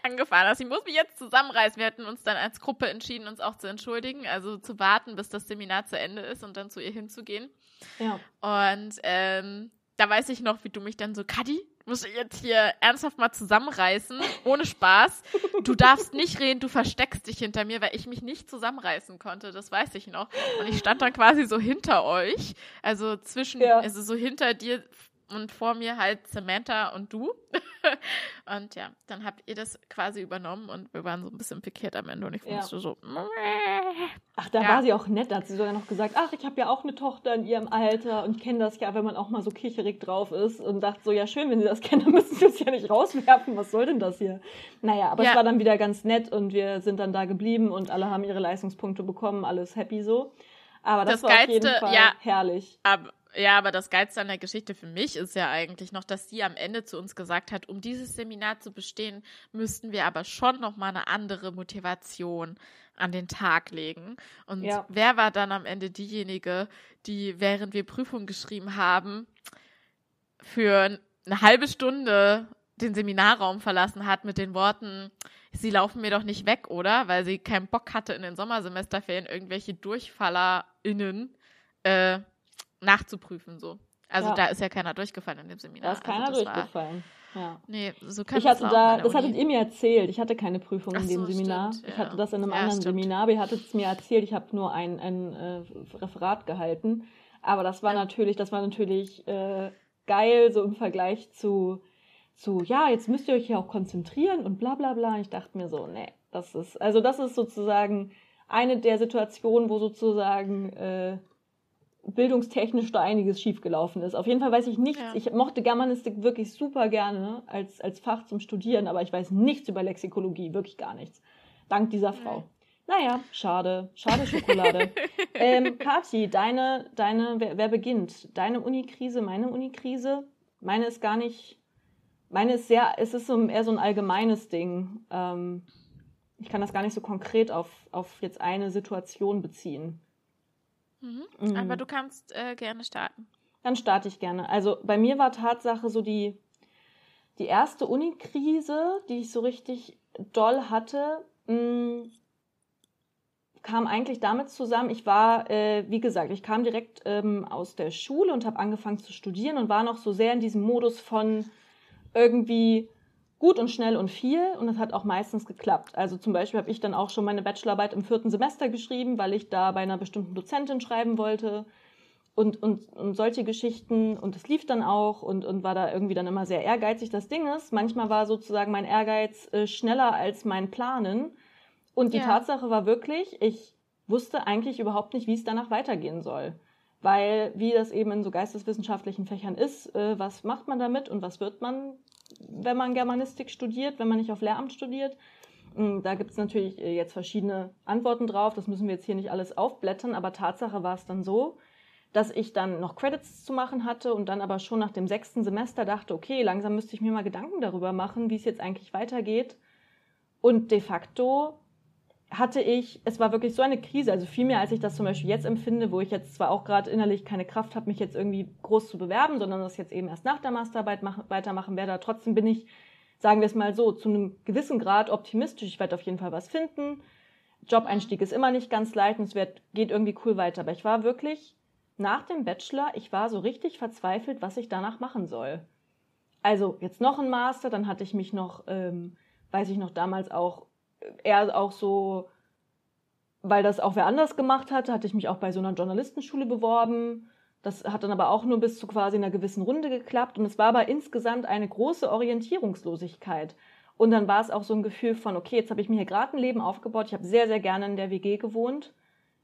Speaker 1: angefahren hast. Ich muss mich jetzt zusammenreißen. Wir hatten uns dann als Gruppe entschieden, uns auch zu entschuldigen, also zu warten, bis das Seminar zu Ende ist und dann zu ihr hinzugehen.
Speaker 2: Ja.
Speaker 1: Und ähm, da weiß ich noch, wie du mich dann so, Kadi, musst du jetzt hier ernsthaft mal zusammenreißen, ohne Spaß. Du darfst nicht reden, du versteckst dich hinter mir, weil ich mich nicht zusammenreißen konnte, das weiß ich noch. Und ich stand dann quasi so hinter euch, also zwischen, ja. also so hinter dir und vor mir halt Samantha und du. und ja, dann habt ihr das quasi übernommen und wir waren so ein bisschen pikiert am Ende und ich ja. so.
Speaker 2: Ach, da ja. war sie auch nett, da hat sie sogar noch gesagt, ach, ich habe ja auch eine Tochter in ihrem Alter und kenne das ja, wenn man auch mal so kicherig drauf ist und dachte so, ja schön, wenn sie das kennen, dann müssen sie es ja nicht rauswerfen, was soll denn das hier? Naja, aber ja. es war dann wieder ganz nett und wir sind dann da geblieben und alle haben ihre Leistungspunkte bekommen, alles happy so. Aber das, das war Geilste, auf jeden Fall ja, herrlich.
Speaker 1: Aber ja, aber das Geilste an der Geschichte für mich ist ja eigentlich noch, dass sie am Ende zu uns gesagt hat, um dieses Seminar zu bestehen, müssten wir aber schon noch mal eine andere Motivation an den Tag legen. Und ja. wer war dann am Ende diejenige, die, während wir Prüfungen geschrieben haben, für eine halbe Stunde den Seminarraum verlassen hat mit den Worten, sie laufen mir doch nicht weg, oder? Weil sie keinen Bock hatte, in den Sommersemesterferien irgendwelche DurchfallerInnen äh, nachzuprüfen so. Also ja. da ist ja keiner durchgefallen in dem Seminar.
Speaker 2: Da ist keiner
Speaker 1: also
Speaker 2: durchgefallen. War, ja.
Speaker 1: Nee, so kann
Speaker 2: ich hatte da, das hattet ihr mir erzählt. Ich hatte keine Prüfung Ach in dem so, Seminar. Stimmt, ja. Ich hatte das in einem anderen stimmt. Seminar, aber ihr hattet es mir erzählt. Ich habe nur ein, ein äh, Referat gehalten. Aber das war natürlich, das war natürlich äh, geil, so im Vergleich zu, zu, ja, jetzt müsst ihr euch ja auch konzentrieren und bla bla bla. Ich dachte mir so, nee, das ist, also das ist sozusagen eine der Situationen, wo sozusagen äh, bildungstechnisch da einiges schiefgelaufen ist. Auf jeden Fall weiß ich nichts. Ja. Ich mochte Germanistik wirklich super gerne als, als Fach zum Studieren, aber ich weiß nichts über Lexikologie, wirklich gar nichts. Dank dieser Frau. Naja, schade. Schade Schokolade. ähm, Kathi, deine, deine, wer, wer beginnt? Deine Unikrise, meine Unikrise? Meine ist gar nicht, meine ist sehr, es ist so, eher so ein allgemeines Ding. Ähm, ich kann das gar nicht so konkret auf, auf jetzt eine Situation beziehen.
Speaker 1: Mhm. Mhm. Aber du kannst äh, gerne starten.
Speaker 2: Dann starte ich gerne. Also bei mir war Tatsache so die, die erste Unikrise, die ich so richtig doll hatte, mh, mm, kam eigentlich damit zusammen, ich war, äh, wie gesagt, ich kam direkt ähm, aus der Schule und habe angefangen zu studieren und war noch so sehr in diesem Modus von irgendwie gut und schnell und viel und das hat auch meistens geklappt. Also zum Beispiel habe ich dann auch schon meine Bachelorarbeit im vierten Semester geschrieben, weil ich da bei einer bestimmten Dozentin schreiben wollte und, und, und solche Geschichten und es lief dann auch und, und war da irgendwie dann immer sehr ehrgeizig. Das Ding ist, manchmal war sozusagen mein Ehrgeiz äh, schneller als mein Planen und die ja. Tatsache war wirklich, ich wusste eigentlich überhaupt nicht, wie es danach weitergehen soll. Weil, wie das eben in so geisteswissenschaftlichen Fächern ist, äh, was macht man damit und was wird man wenn man Germanistik studiert, wenn man nicht auf Lehramt studiert. Hm, da gibt es natürlich äh, jetzt verschiedene Antworten drauf. Das müssen wir jetzt hier nicht alles aufblättern, aber Tatsache war es dann so, dass ich dann noch Credits zu machen hatte und dann aber schon nach dem sechsten Semester dachte, okay, langsam müsste ich mir mal Gedanken darüber machen, wie es jetzt eigentlich weitergeht. Und de facto hatte ich, es war wirklich so eine Krise, also viel mehr als ich das zum Beispiel jetzt empfinde, wo ich jetzt zwar auch gerade innerlich keine Kraft habe, mich jetzt irgendwie groß zu bewerben, sondern das jetzt eben erst nach der Masterarbeit mach, weitermachen werde. Trotzdem bin ich, sagen wir es mal so, zu einem gewissen Grad optimistisch. Ich werde auf jeden Fall was finden. Job-Einstieg ist immer nicht ganz leicht und es wird, geht irgendwie cool weiter. Aber ich war wirklich nach dem Bachelor, ich war so richtig verzweifelt, was ich danach machen soll. Also jetzt noch ein Master, dann hatte ich mich noch, ähm, weiß ich noch damals auch eher auch so, weil das auch wer anders gemacht hat, hatte ich mich auch bei so einer Journalistenschule beworben. Das hat dann aber auch nur bis zu quasi einer gewissen Runde geklappt. Und es war aber insgesamt eine große Orientierungslosigkeit. Und dann war es auch so ein Gefühl von, okay, jetzt habe ich mir hier gerade ein Leben aufgebaut. Ich habe sehr, sehr gerne in der WG gewohnt,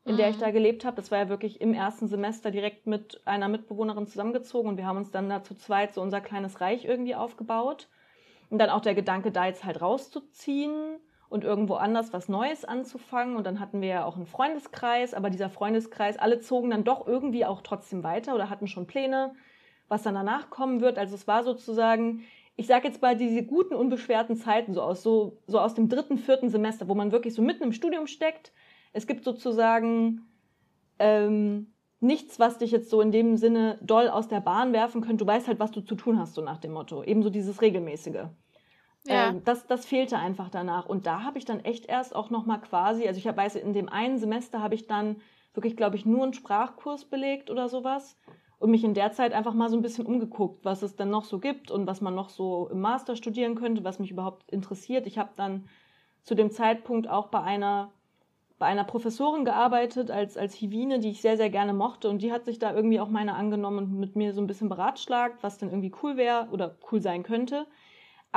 Speaker 2: in mhm. der ich mhm. da gelebt habe. Das war ja wirklich im ersten Semester direkt mit einer Mitbewohnerin zusammengezogen und wir haben uns dann da zu zweit so unser kleines Reich irgendwie aufgebaut. Und dann auch der Gedanke, da jetzt halt rauszuziehen und irgendwo anders was Neues anzufangen. Und dann hatten wir ja auch einen Freundeskreis, aber dieser Freundeskreis, alle zogen dann doch irgendwie auch trotzdem weiter oder hatten schon Pläne, was dann danach kommen wird. Also es war sozusagen, ich sage jetzt mal, diese guten, unbeschwerten Zeiten, so aus, so, so aus dem dritten, vierten Semester, wo man wirklich so mitten im Studium steckt. Es gibt sozusagen ähm, nichts, was dich jetzt so in dem Sinne doll aus der Bahn werfen könnte. Du weißt halt, was du zu tun hast, so nach dem Motto. Ebenso dieses Regelmäßige. Ja. Ähm, das, das fehlte einfach danach. Und da habe ich dann echt erst auch nochmal quasi, also ich habe weiß, in dem einen Semester habe ich dann wirklich, glaube ich, nur einen Sprachkurs belegt oder sowas. und mich in der Zeit einfach mal so ein bisschen umgeguckt, was es denn noch so gibt und was man noch so im Master studieren könnte, was mich überhaupt interessiert. Ich habe dann zu dem Zeitpunkt auch bei einer bei einer Professorin gearbeitet als als Hivine, die ich sehr sehr gerne mochte und die hat sich da irgendwie auch meine angenommen und mit mir so ein bisschen beratschlagt, was denn irgendwie cool wäre oder cool sein könnte.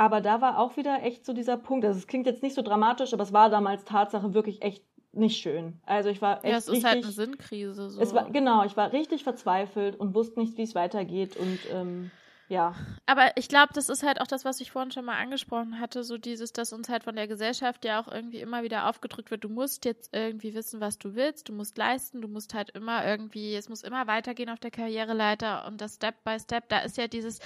Speaker 2: Aber da war auch wieder echt so dieser Punkt. Also es klingt jetzt nicht so dramatisch, aber es war damals Tatsache wirklich echt nicht schön. Also ich war echt
Speaker 1: ja, es ist
Speaker 2: richtig,
Speaker 1: halt eine Sinnkrise. So.
Speaker 2: Es war genau, ich war richtig verzweifelt und wusste nicht, wie es weitergeht und ähm, ja.
Speaker 1: Aber ich glaube, das ist halt auch das, was ich vorhin schon mal angesprochen hatte, so dieses, dass uns halt von der Gesellschaft ja auch irgendwie immer wieder aufgedrückt wird, du musst jetzt irgendwie wissen, was du willst, du musst leisten, du musst halt immer irgendwie, es muss immer weitergehen auf der Karriereleiter und das Step by Step, da ist ja dieses,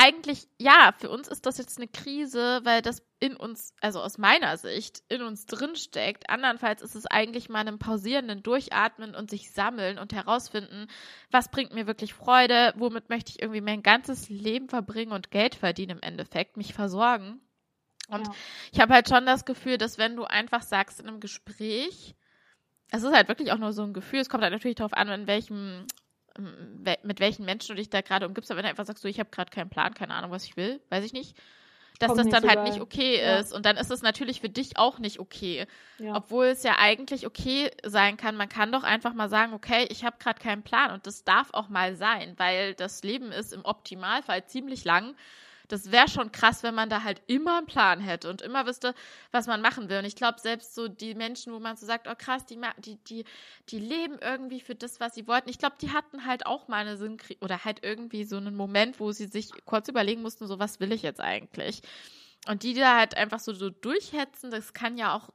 Speaker 1: eigentlich, ja, für uns ist das jetzt eine Krise, weil das in uns, also aus meiner Sicht, in uns drinsteckt. Andernfalls ist es eigentlich mal einem pausierenden Durchatmen und sich sammeln und herausfinden, was bringt mir wirklich Freude, womit möchte ich irgendwie mein ganzes Leben verbringen und Geld verdienen im Endeffekt, mich versorgen. Und ja. ich habe halt schon das Gefühl, dass wenn du einfach sagst in einem Gespräch, es ist halt wirklich auch nur so ein Gefühl, es kommt halt natürlich darauf an, in welchem mit welchen Menschen du dich da gerade umgibst, aber wenn du einfach sagst, so, ich habe gerade keinen Plan, keine Ahnung, was ich will, weiß ich nicht, dass Kommt das dann halt nicht okay ja. ist. Und dann ist es natürlich für dich auch nicht okay. Ja. Obwohl es ja eigentlich okay sein kann. Man kann doch einfach mal sagen, okay, ich habe gerade keinen Plan und das darf auch mal sein, weil das Leben ist im Optimalfall ziemlich lang das wäre schon krass, wenn man da halt immer einen Plan hätte und immer wüsste, was man machen will. Und ich glaube, selbst so die Menschen, wo man so sagt, oh krass, die, die, die, die leben irgendwie für das, was sie wollten. Ich glaube, die hatten halt auch mal eine Synchri oder halt irgendwie so einen Moment, wo sie sich kurz überlegen mussten, so was will ich jetzt eigentlich? Und die da halt einfach so, so durchhetzen, das kann ja auch,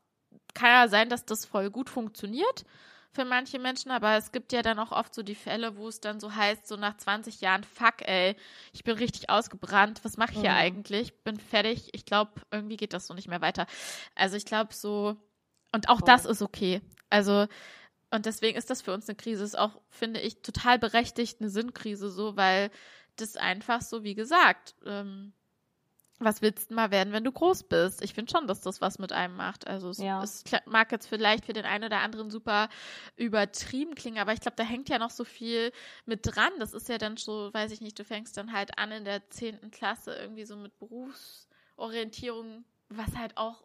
Speaker 1: kann ja sein, dass das voll gut funktioniert für manche Menschen, aber es gibt ja dann auch oft so die Fälle, wo es dann so heißt, so nach 20 Jahren, fuck, ey, ich bin richtig ausgebrannt, was mache ich hier mhm. eigentlich? Bin fertig, ich glaube, irgendwie geht das so nicht mehr weiter. Also ich glaube so, und auch oh. das ist okay. Also, und deswegen ist das für uns eine Krise, ist auch, finde ich, total berechtigt eine Sinnkrise so, weil das einfach so, wie gesagt, ähm, was willst du mal werden, wenn du groß bist? Ich finde schon, dass das was mit einem macht. Also es, ja. es, mag jetzt vielleicht für den einen oder anderen super übertrieben klingen, aber ich glaube, da hängt ja noch so viel mit dran. Das ist ja dann so, weiß ich nicht, du fängst dann halt an in der zehnten Klasse irgendwie so mit Berufsorientierung, was halt auch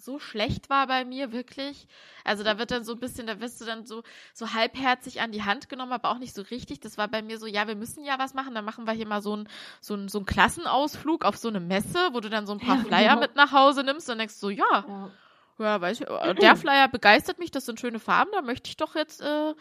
Speaker 1: so schlecht war bei mir, wirklich. Also da wird dann so ein bisschen, da wirst du dann so, so halbherzig an die Hand genommen, aber auch nicht so richtig. Das war bei mir so, ja, wir müssen ja was machen, dann machen wir hier mal so einen so ein, so ein Klassenausflug auf so eine Messe, wo du dann so ein paar Flyer ja. mit nach Hause nimmst und denkst so, ja, ja, ja weiß ich, der Flyer begeistert mich, das sind schöne Farben, da möchte ich doch jetzt äh,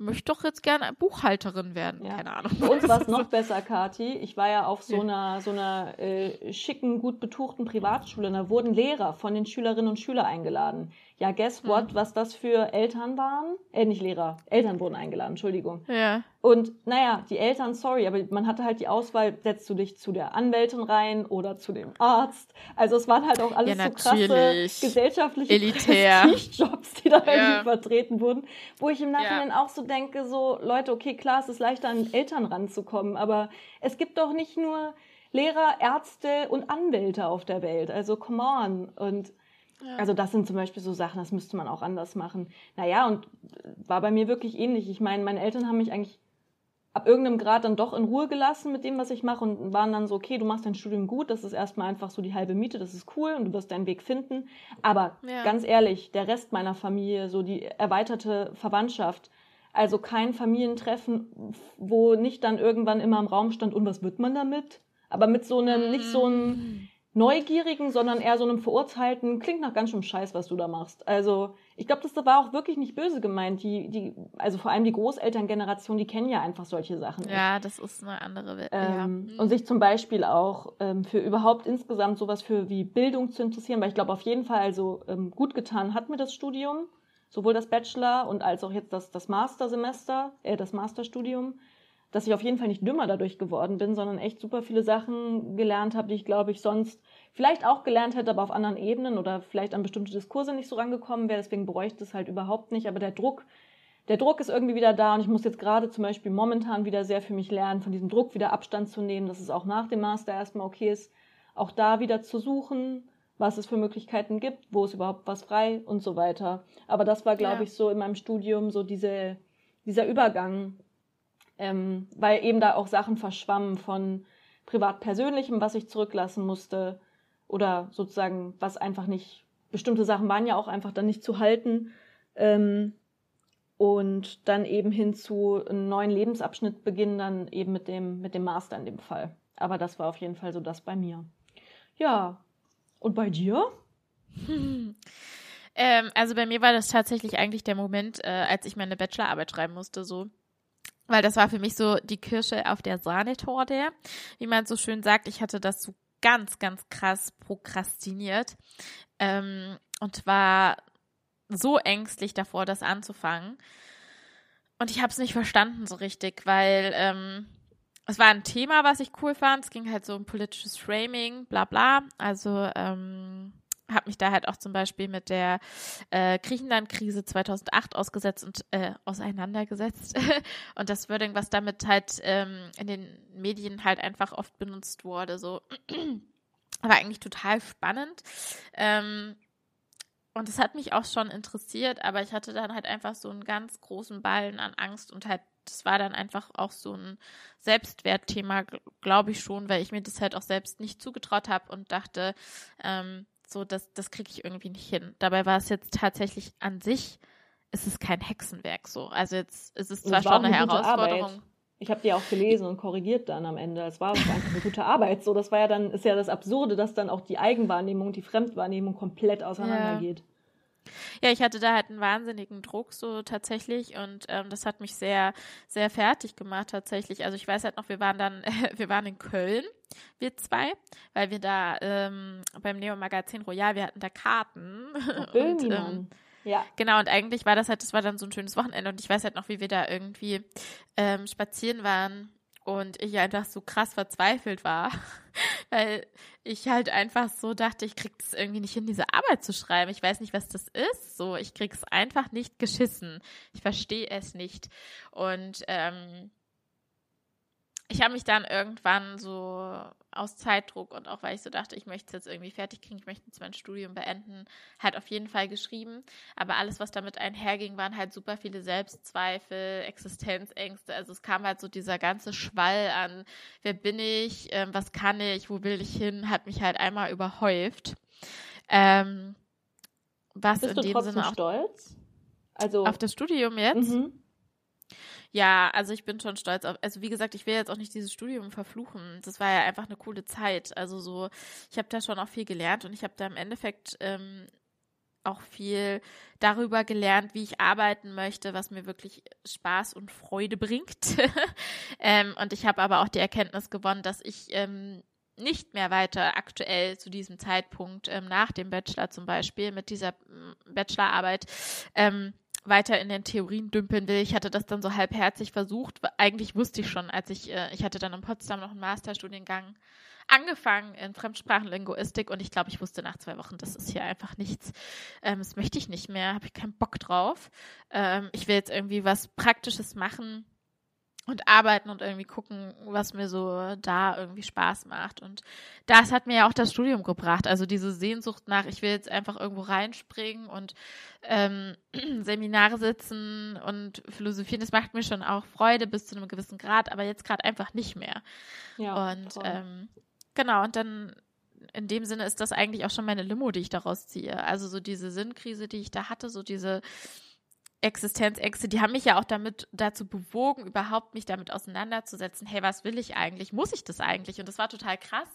Speaker 1: möchte doch jetzt gerne Buchhalterin werden. Ja. Keine Ahnung.
Speaker 2: Uns war es noch besser, Kati. Ich war ja auf so einer, so einer äh, schicken, gut betuchten Privatschule. Und da wurden Lehrer von den Schülerinnen und Schülern eingeladen. Ja, guess what, hm. was das für Eltern waren? Äh, nicht Lehrer. Eltern wurden eingeladen, Entschuldigung.
Speaker 1: Ja.
Speaker 2: Und naja, die Eltern, sorry, aber man hatte halt die Auswahl, setzt du dich zu der Anwältin rein oder zu dem Arzt. Also es waren halt auch alles ja, so krasse gesellschaftliche Jobs, die da ja. irgendwie vertreten wurden. Wo ich im Nachhinein ja. auch so denke, so, Leute, okay, klar, es ist leichter an Eltern ranzukommen, aber es gibt doch nicht nur Lehrer, Ärzte und Anwälte auf der Welt. Also come on. Und ja. Also das sind zum Beispiel so Sachen, das müsste man auch anders machen. Naja, und war bei mir wirklich ähnlich. Ich meine, meine Eltern haben mich eigentlich ab irgendeinem Grad dann doch in Ruhe gelassen mit dem, was ich mache und waren dann so, okay, du machst dein Studium gut, das ist erstmal einfach so die halbe Miete, das ist cool und du wirst deinen Weg finden. Aber ja. ganz ehrlich, der Rest meiner Familie, so die erweiterte Verwandtschaft, also kein Familientreffen, wo nicht dann irgendwann immer im Raum stand, und was wird man damit? Aber mit so einem, nicht so einem mm. Neugierigen, sondern eher so einem Verurteilten, klingt nach ganz schön Scheiß, was du da machst. Also, ich glaube, das war auch wirklich nicht böse gemeint. Die, die, also vor allem die Großelterngeneration, die kennen ja einfach solche Sachen.
Speaker 1: Ja, nicht. das ist eine andere Welt.
Speaker 2: Ähm, ja. Mhm. Und sich zum Beispiel auch ähm, für überhaupt insgesamt sowas für wie Bildung zu interessieren, weil ich glaube auf jeden Fall, also ähm, gut getan hat mir das Studium, sowohl das Bachelor und als auch jetzt das, das Mastersemester, äh, das Masterstudium dass ich auf jeden Fall nicht dümmer dadurch geworden bin, sondern echt super viele Sachen gelernt habe, die ich glaube ich sonst vielleicht auch gelernt hätte, aber auf anderen Ebenen oder vielleicht an bestimmte Diskurse nicht so rangekommen wäre. Deswegen bräuchte ich das halt überhaupt nicht. Aber der Druck, der Druck ist irgendwie wieder da und ich muss jetzt gerade zum Beispiel momentan wieder sehr für mich lernen, von diesem Druck wieder Abstand zu nehmen, dass es auch nach dem Master erstmal okay ist, auch da wieder zu suchen, was es für Möglichkeiten gibt, wo ist überhaupt was frei und so weiter. Aber das war, glaube ja. ich, so in meinem Studium so diese, dieser Übergang ähm, weil eben da auch Sachen verschwammen von privat-persönlichem, was ich zurücklassen musste oder sozusagen, was einfach nicht, bestimmte Sachen waren ja auch einfach dann nicht zu halten. Ähm, und dann eben hin zu einem neuen Lebensabschnitt beginnen, dann eben mit dem, mit dem Master in dem Fall. Aber das war auf jeden Fall so das bei mir. Ja, und bei dir?
Speaker 1: Hm. Ähm, also bei mir war das tatsächlich eigentlich der Moment, äh, als ich meine Bachelorarbeit schreiben musste, so. Weil das war für mich so die Kirsche auf der Sahnetorte. Wie man so schön sagt, ich hatte das so ganz, ganz krass prokrastiniert ähm, und war so ängstlich davor, das anzufangen. Und ich habe es nicht verstanden so richtig, weil ähm, es war ein Thema, was ich cool fand. Es ging halt so um politisches Framing, bla bla. Also ähm, habe mich da halt auch zum Beispiel mit der äh, Griechenland-Krise 2008 ausgesetzt und äh, auseinandergesetzt. und das Wording, was damit halt ähm, in den Medien halt einfach oft benutzt wurde, so war eigentlich total spannend. Ähm, und es hat mich auch schon interessiert, aber ich hatte dann halt einfach so einen ganz großen Ballen an Angst und halt, das war dann einfach auch so ein Selbstwertthema, glaube ich schon, weil ich mir das halt auch selbst nicht zugetraut habe und dachte, ähm, so, das, das kriege ich irgendwie nicht hin. Dabei war es jetzt tatsächlich an sich, ist es kein Hexenwerk so. Also jetzt ist es zwar schon eine, eine Herausforderung.
Speaker 2: Arbeit. Ich habe die auch gelesen und korrigiert dann am Ende. Es war einfach eine gute Arbeit. So, das war ja dann, ist ja das Absurde, dass dann auch die Eigenwahrnehmung und die Fremdwahrnehmung komplett auseinandergeht. Ja.
Speaker 1: Ja, ich hatte da halt einen wahnsinnigen Druck so tatsächlich und ähm, das hat mich sehr, sehr fertig gemacht tatsächlich. Also ich weiß halt noch, wir waren dann, äh, wir waren in Köln, wir zwei, weil wir da ähm, beim Neo Magazin Royal, wir hatten da Karten.
Speaker 2: Oh, und, ähm, ja.
Speaker 1: Genau, und eigentlich war das halt, das war dann so ein schönes Wochenende und ich weiß halt noch, wie wir da irgendwie ähm, spazieren waren und ich einfach so krass verzweifelt war, weil ich halt einfach so dachte, ich krieg das irgendwie nicht hin, diese Arbeit zu schreiben. Ich weiß nicht, was das ist. So, ich krieg's einfach nicht geschissen. Ich verstehe es nicht. Und ähm, ich habe mich dann irgendwann so aus Zeitdruck und auch weil ich so dachte, ich möchte es jetzt irgendwie fertig kriegen, ich möchte jetzt mein Studium beenden, halt auf jeden Fall geschrieben. Aber alles, was damit einherging, waren halt super viele Selbstzweifel, Existenzängste. Also es kam halt so dieser ganze Schwall an, wer bin ich, ähm, was kann ich, wo will ich hin, hat mich halt einmal überhäuft. Ähm, was
Speaker 2: Bist
Speaker 1: in dem
Speaker 2: Sinne auch stolz?
Speaker 1: Also auf das Studium jetzt? Mhm. Ja, also ich bin schon stolz auf, also wie gesagt, ich will jetzt auch nicht dieses Studium verfluchen. Das war ja einfach eine coole Zeit. Also so, ich habe da schon auch viel gelernt und ich habe da im Endeffekt ähm, auch viel darüber gelernt, wie ich arbeiten möchte, was mir wirklich Spaß und Freude bringt. ähm, und ich habe aber auch die Erkenntnis gewonnen, dass ich ähm, nicht mehr weiter aktuell zu diesem Zeitpunkt ähm, nach dem Bachelor zum Beispiel mit dieser Bachelorarbeit ähm, weiter in den Theorien dümpeln will. Ich hatte das dann so halbherzig versucht. Eigentlich wusste ich schon, als ich, äh, ich hatte dann in Potsdam noch einen Masterstudiengang angefangen in Fremdsprachenlinguistik und ich glaube, ich wusste nach zwei Wochen, das ist hier einfach nichts. Ähm, das möchte ich nicht mehr, habe ich keinen Bock drauf. Ähm, ich will jetzt irgendwie was Praktisches machen und arbeiten und irgendwie gucken, was mir so da irgendwie Spaß macht. Und das hat mir ja auch das Studium gebracht. Also diese Sehnsucht nach, ich will jetzt einfach irgendwo reinspringen und ähm, Seminare sitzen und philosophieren, das macht mir schon auch Freude bis zu einem gewissen Grad, aber jetzt gerade einfach nicht mehr. Ja, und ähm, genau, und dann in dem Sinne ist das eigentlich auch schon meine Limo, die ich daraus ziehe. Also so diese Sinnkrise, die ich da hatte, so diese Existenzängste, die haben mich ja auch damit dazu bewogen, überhaupt mich damit auseinanderzusetzen. Hey, was will ich eigentlich? Muss ich das eigentlich? Und das war total krass,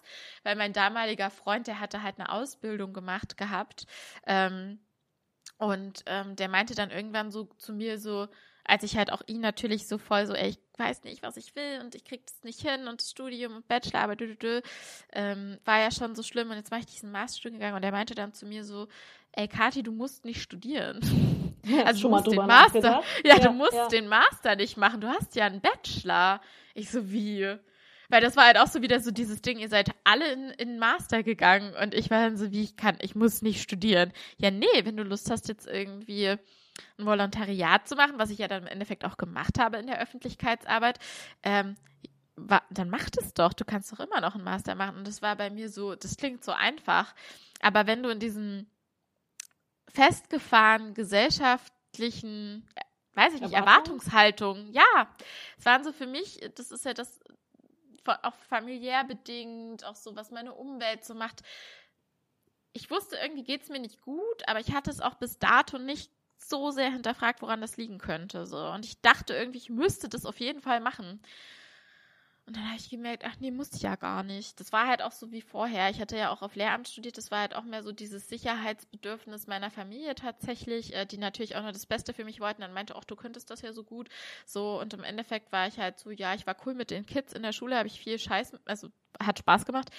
Speaker 1: weil mein damaliger Freund, der hatte halt eine Ausbildung gemacht gehabt. Ähm, und ähm, der meinte dann irgendwann so zu mir so, als ich halt auch ihn natürlich so voll so, ey, ich weiß nicht, was ich will und ich krieg das nicht hin und das Studium und Bachelorarbeit, dü, dü, dü, ähm, war ja schon so schlimm und jetzt mache ich diesen Masterstudiengang und er meinte dann zu mir so, ey, Kathi, du musst nicht studieren. also du musst den Master, ja, ja, du musst ja. den Master nicht machen, du hast ja einen Bachelor. Ich so, wie? Weil das war halt auch so wieder so dieses Ding, ihr seid alle in, in Master gegangen und ich war dann so, wie ich kann, ich muss nicht studieren. Ja, nee, wenn du Lust hast, jetzt irgendwie ein Volontariat zu machen, was ich ja dann im Endeffekt auch gemacht habe in der Öffentlichkeitsarbeit, ähm, war, dann mach das doch. Du kannst doch immer noch einen Master machen. Und das war bei mir so, das klingt so einfach. Aber wenn du in diesen festgefahrenen gesellschaftlichen weiß ich nicht, Erwartungshaltung. Ja, es waren so für mich, das ist ja das auch familiär bedingt, auch so, was meine Umwelt so macht. Ich wusste, irgendwie geht es mir nicht gut, aber ich hatte es auch bis dato nicht so sehr hinterfragt, woran das liegen könnte. So. Und ich dachte irgendwie, ich müsste das auf jeden Fall machen. Und dann habe ich gemerkt, ach nee, musste ich ja gar nicht. Das war halt auch so wie vorher. Ich hatte ja auch auf Lehramt studiert. Das war halt auch mehr so dieses Sicherheitsbedürfnis meiner Familie tatsächlich, äh, die natürlich auch nur das Beste für mich wollten. Dann meinte auch, du könntest das ja so gut. So, und im Endeffekt war ich halt so, ja, ich war cool mit den Kids in der Schule, habe ich viel Scheiß, also hat Spaß gemacht.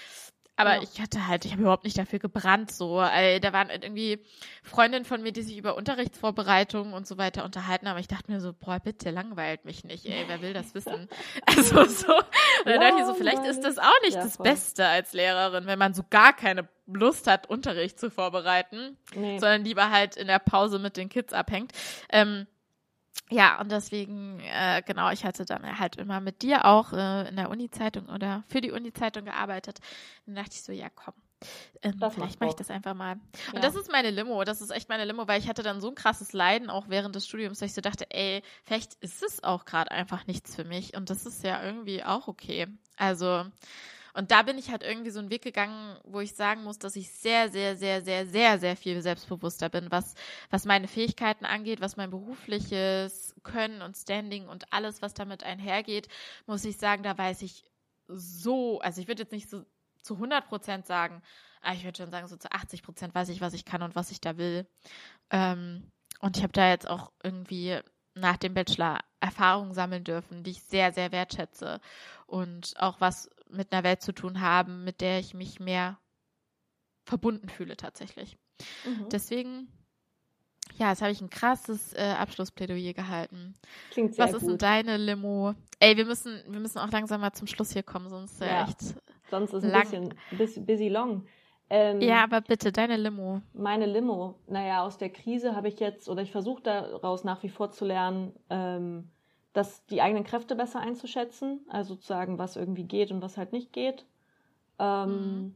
Speaker 1: Aber ja. ich hatte halt, ich habe überhaupt nicht dafür gebrannt. So, äh, da waren irgendwie Freundinnen von mir, die sich über Unterrichtsvorbereitungen und so weiter unterhalten haben. Ich dachte mir so, boah, bitte langweilt mich nicht, ey, wer will das wissen? also so. Und dann dachte ich so, vielleicht ist das auch nicht ja, das Beste als Lehrerin, wenn man so gar keine Lust hat, Unterricht zu vorbereiten, nee. sondern lieber halt in der Pause mit den Kids abhängt. Ähm, ja, und deswegen, äh, genau, ich hatte dann halt immer mit dir auch äh, in der Uni-Zeitung oder für die Uni-Zeitung gearbeitet. Dann dachte ich so, ja, komm. Ähm, vielleicht mache ich das einfach mal. Und ja. das ist meine Limo, das ist echt meine Limo, weil ich hatte dann so ein krasses Leiden auch während des Studiums, dass ich so dachte, ey, vielleicht ist es auch gerade einfach nichts für mich und das ist ja irgendwie auch okay. Also und da bin ich halt irgendwie so einen Weg gegangen, wo ich sagen muss, dass ich sehr, sehr, sehr, sehr, sehr, sehr viel selbstbewusster bin, was, was meine Fähigkeiten angeht, was mein berufliches Können und Standing und alles, was damit einhergeht, muss ich sagen, da weiß ich so, also ich würde jetzt nicht so zu 100 Prozent sagen, aber ich würde schon sagen, so zu 80 Prozent weiß ich, was ich kann und was ich da will. Ähm, und ich habe da jetzt auch irgendwie nach dem Bachelor Erfahrungen sammeln dürfen, die ich sehr, sehr wertschätze und auch was mit einer Welt zu tun haben, mit der ich mich mehr verbunden fühle tatsächlich. Mhm. Deswegen, ja, jetzt habe ich ein krasses äh, Abschlussplädoyer gehalten. Klingt sehr Was ist denn deine Limo? Ey, wir müssen, wir müssen auch langsam mal zum Schluss hier kommen, sonst ja. echt.
Speaker 2: Sonst ist lang. ein bisschen busy long.
Speaker 1: Ähm, ja, aber bitte, deine Limo.
Speaker 2: Meine Limo. Naja, aus der Krise habe ich jetzt, oder ich versuche daraus nach wie vor zu lernen, ähm, dass die eigenen Kräfte besser einzuschätzen, also zu sagen, was irgendwie geht und was halt nicht geht. Ähm, mhm.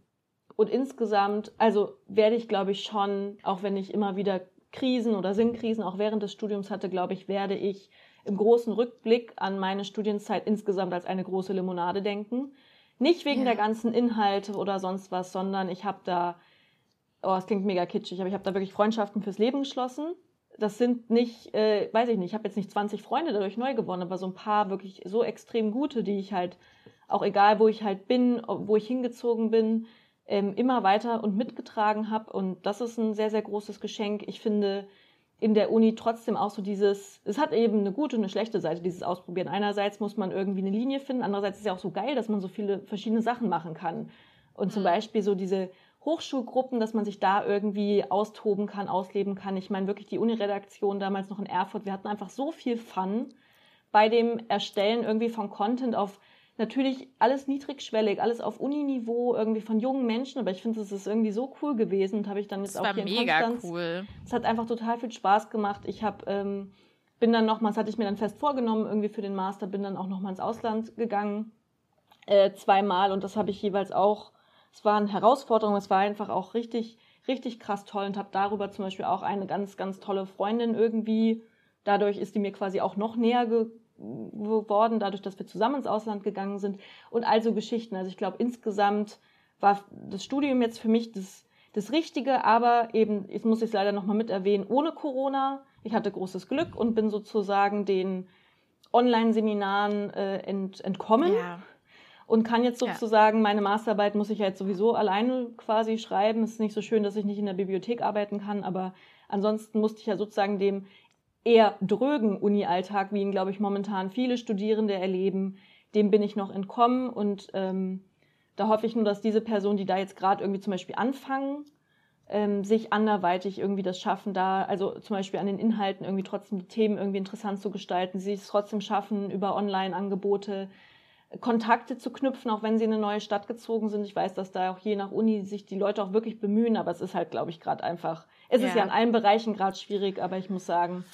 Speaker 2: Und insgesamt, also werde ich, glaube ich, schon, auch wenn ich immer wieder Krisen oder Sinnkrisen auch während des Studiums hatte, glaube ich, werde ich im großen Rückblick an meine Studienzeit insgesamt als eine große Limonade denken. Nicht wegen ja. der ganzen Inhalte oder sonst was, sondern ich habe da, oh, es klingt mega kitschig, aber ich habe da wirklich Freundschaften fürs Leben geschlossen. Das sind nicht, äh, weiß ich nicht, ich habe jetzt nicht 20 Freunde dadurch neu gewonnen, aber so ein paar wirklich so extrem gute, die ich halt, auch egal wo ich halt bin, wo ich hingezogen bin, ähm, immer weiter und mitgetragen habe. Und das ist ein sehr, sehr großes Geschenk. Ich finde, in der Uni trotzdem auch so dieses, es hat eben eine gute und eine schlechte Seite, dieses Ausprobieren. Einerseits muss man irgendwie eine Linie finden, andererseits ist es ja auch so geil, dass man so viele verschiedene Sachen machen kann. Und zum mhm. Beispiel so diese Hochschulgruppen, dass man sich da irgendwie austoben kann, ausleben kann. Ich meine wirklich die Uni-Redaktion damals noch in Erfurt, wir hatten einfach so viel Fun bei dem Erstellen irgendwie von Content auf natürlich alles niedrigschwellig, alles auf Uniniveau, irgendwie von jungen Menschen, aber ich finde, es ist irgendwie so cool gewesen und habe ich dann jetzt das auch hier in Konstanz. Cool. Es hat einfach total viel Spaß gemacht. Ich habe ähm, bin dann nochmals, hatte ich mir dann fest vorgenommen, irgendwie für den Master, bin dann auch nochmal ins Ausland gegangen, äh, zweimal und das habe ich jeweils auch, es waren Herausforderungen, es war einfach auch richtig, richtig krass toll und habe darüber zum Beispiel auch eine ganz, ganz tolle Freundin irgendwie, dadurch ist die mir quasi auch noch näher ge geworden, dadurch, dass wir zusammen ins Ausland gegangen sind und also Geschichten. Also ich glaube, insgesamt war das Studium jetzt für mich das, das Richtige, aber eben, jetzt muss ich es leider nochmal mit erwähnen, ohne Corona. Ich hatte großes Glück und bin sozusagen den Online-Seminaren äh, ent, entkommen. Ja. Und kann jetzt sozusagen, ja. meine Masterarbeit muss ich ja jetzt sowieso alleine quasi schreiben. Es ist nicht so schön, dass ich nicht in der Bibliothek arbeiten kann, aber ansonsten musste ich ja sozusagen dem eher drögen Uni-Alltag, wie ihn, glaube ich, momentan viele Studierende erleben, dem bin ich noch entkommen und ähm, da hoffe ich nur, dass diese Personen, die da jetzt gerade irgendwie zum Beispiel anfangen, ähm, sich anderweitig irgendwie das schaffen, da, also zum Beispiel an den Inhalten irgendwie trotzdem die Themen irgendwie interessant zu gestalten, sie es trotzdem schaffen, über Online-Angebote Kontakte zu knüpfen, auch wenn sie in eine neue Stadt gezogen sind. Ich weiß, dass da auch je nach Uni sich die Leute auch wirklich bemühen, aber es ist halt, glaube ich, gerade einfach, es ja. ist ja in allen Bereichen gerade schwierig, aber ich muss sagen,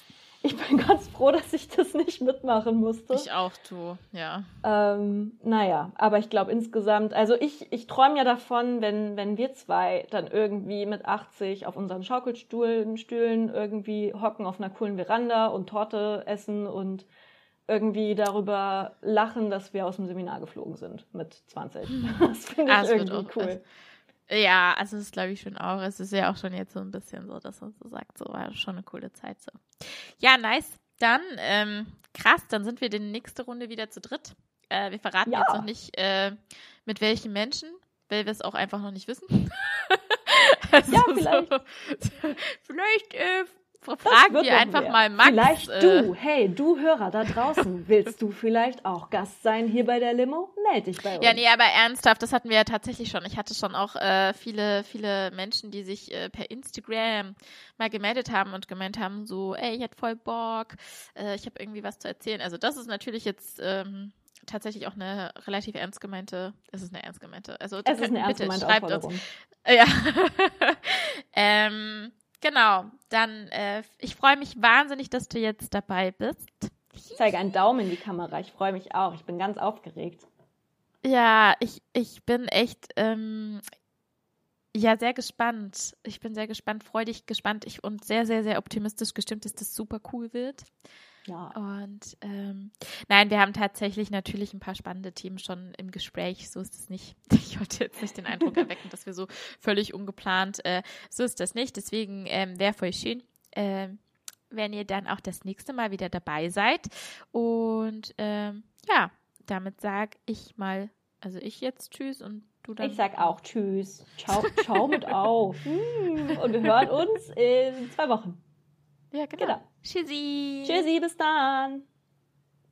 Speaker 2: ich bin ganz froh, dass ich das nicht mitmachen musste.
Speaker 1: Ich auch, du, ja.
Speaker 2: Ähm, naja, aber ich glaube insgesamt, also ich, ich träume ja davon, wenn, wenn wir zwei dann irgendwie mit 80 auf unseren Schaukelstühlen Stühlen irgendwie hocken auf einer coolen Veranda und Torte essen und irgendwie darüber lachen, dass wir aus dem Seminar geflogen sind mit 20. Das finde ich ah, irgendwie cool.
Speaker 1: Ja, also das glaube ich schon auch. Es ist ja auch schon jetzt so ein bisschen so, dass man so sagt, so war schon eine coole Zeit so. Ja, nice. Dann, ähm, krass, dann sind wir die nächste Runde wieder zu dritt. Äh, wir verraten ja. jetzt noch nicht, äh, mit welchen Menschen, weil wir es auch einfach noch nicht wissen. also ja, vielleicht. So, vielleicht äh, fragen wir einfach mehr. mal Max.
Speaker 2: Vielleicht äh, du, hey, du Hörer da draußen, willst du vielleicht auch Gast sein hier bei der Limo? Meld dich bei uns.
Speaker 1: Ja, nee, aber ernsthaft, das hatten wir ja tatsächlich schon. Ich hatte schon auch äh, viele, viele Menschen, die sich äh, per Instagram mal gemeldet haben und gemeint haben, so, ey, ich hätte voll Bock, äh, ich habe irgendwie was zu erzählen. Also das ist natürlich jetzt ähm, tatsächlich auch eine relativ ernst gemeinte, es ist eine ernst gemeinte, also
Speaker 2: es ist eine ernst bitte, schreibt uns.
Speaker 1: Ja. ähm, Genau, dann äh, ich freue mich wahnsinnig, dass du jetzt dabei bist.
Speaker 2: Ich zeige einen Daumen in die Kamera. Ich freue mich auch. Ich bin ganz aufgeregt.
Speaker 1: Ja, ich, ich bin echt ähm, ja sehr gespannt. Ich bin sehr gespannt, freudig gespannt ich, und sehr, sehr, sehr optimistisch gestimmt, dass das super cool wird.
Speaker 2: Ja.
Speaker 1: Und ähm, nein, wir haben tatsächlich natürlich ein paar spannende Themen schon im Gespräch. So ist es nicht. Ich wollte jetzt nicht den Eindruck erwecken, dass wir so völlig ungeplant. Äh, so ist das nicht. Deswegen ähm, wäre voll schön, äh, wenn ihr dann auch das nächste Mal wieder dabei seid. Und ähm, ja, damit sage ich mal, also ich jetzt Tschüss und du dann.
Speaker 2: Ich sag auch Tschüss. Ciao, ciao mit auf. Hm, und wir hören uns in zwei Wochen.
Speaker 1: Ja, genau. genau. Tschüssi.
Speaker 2: Tschüssi, bis dann.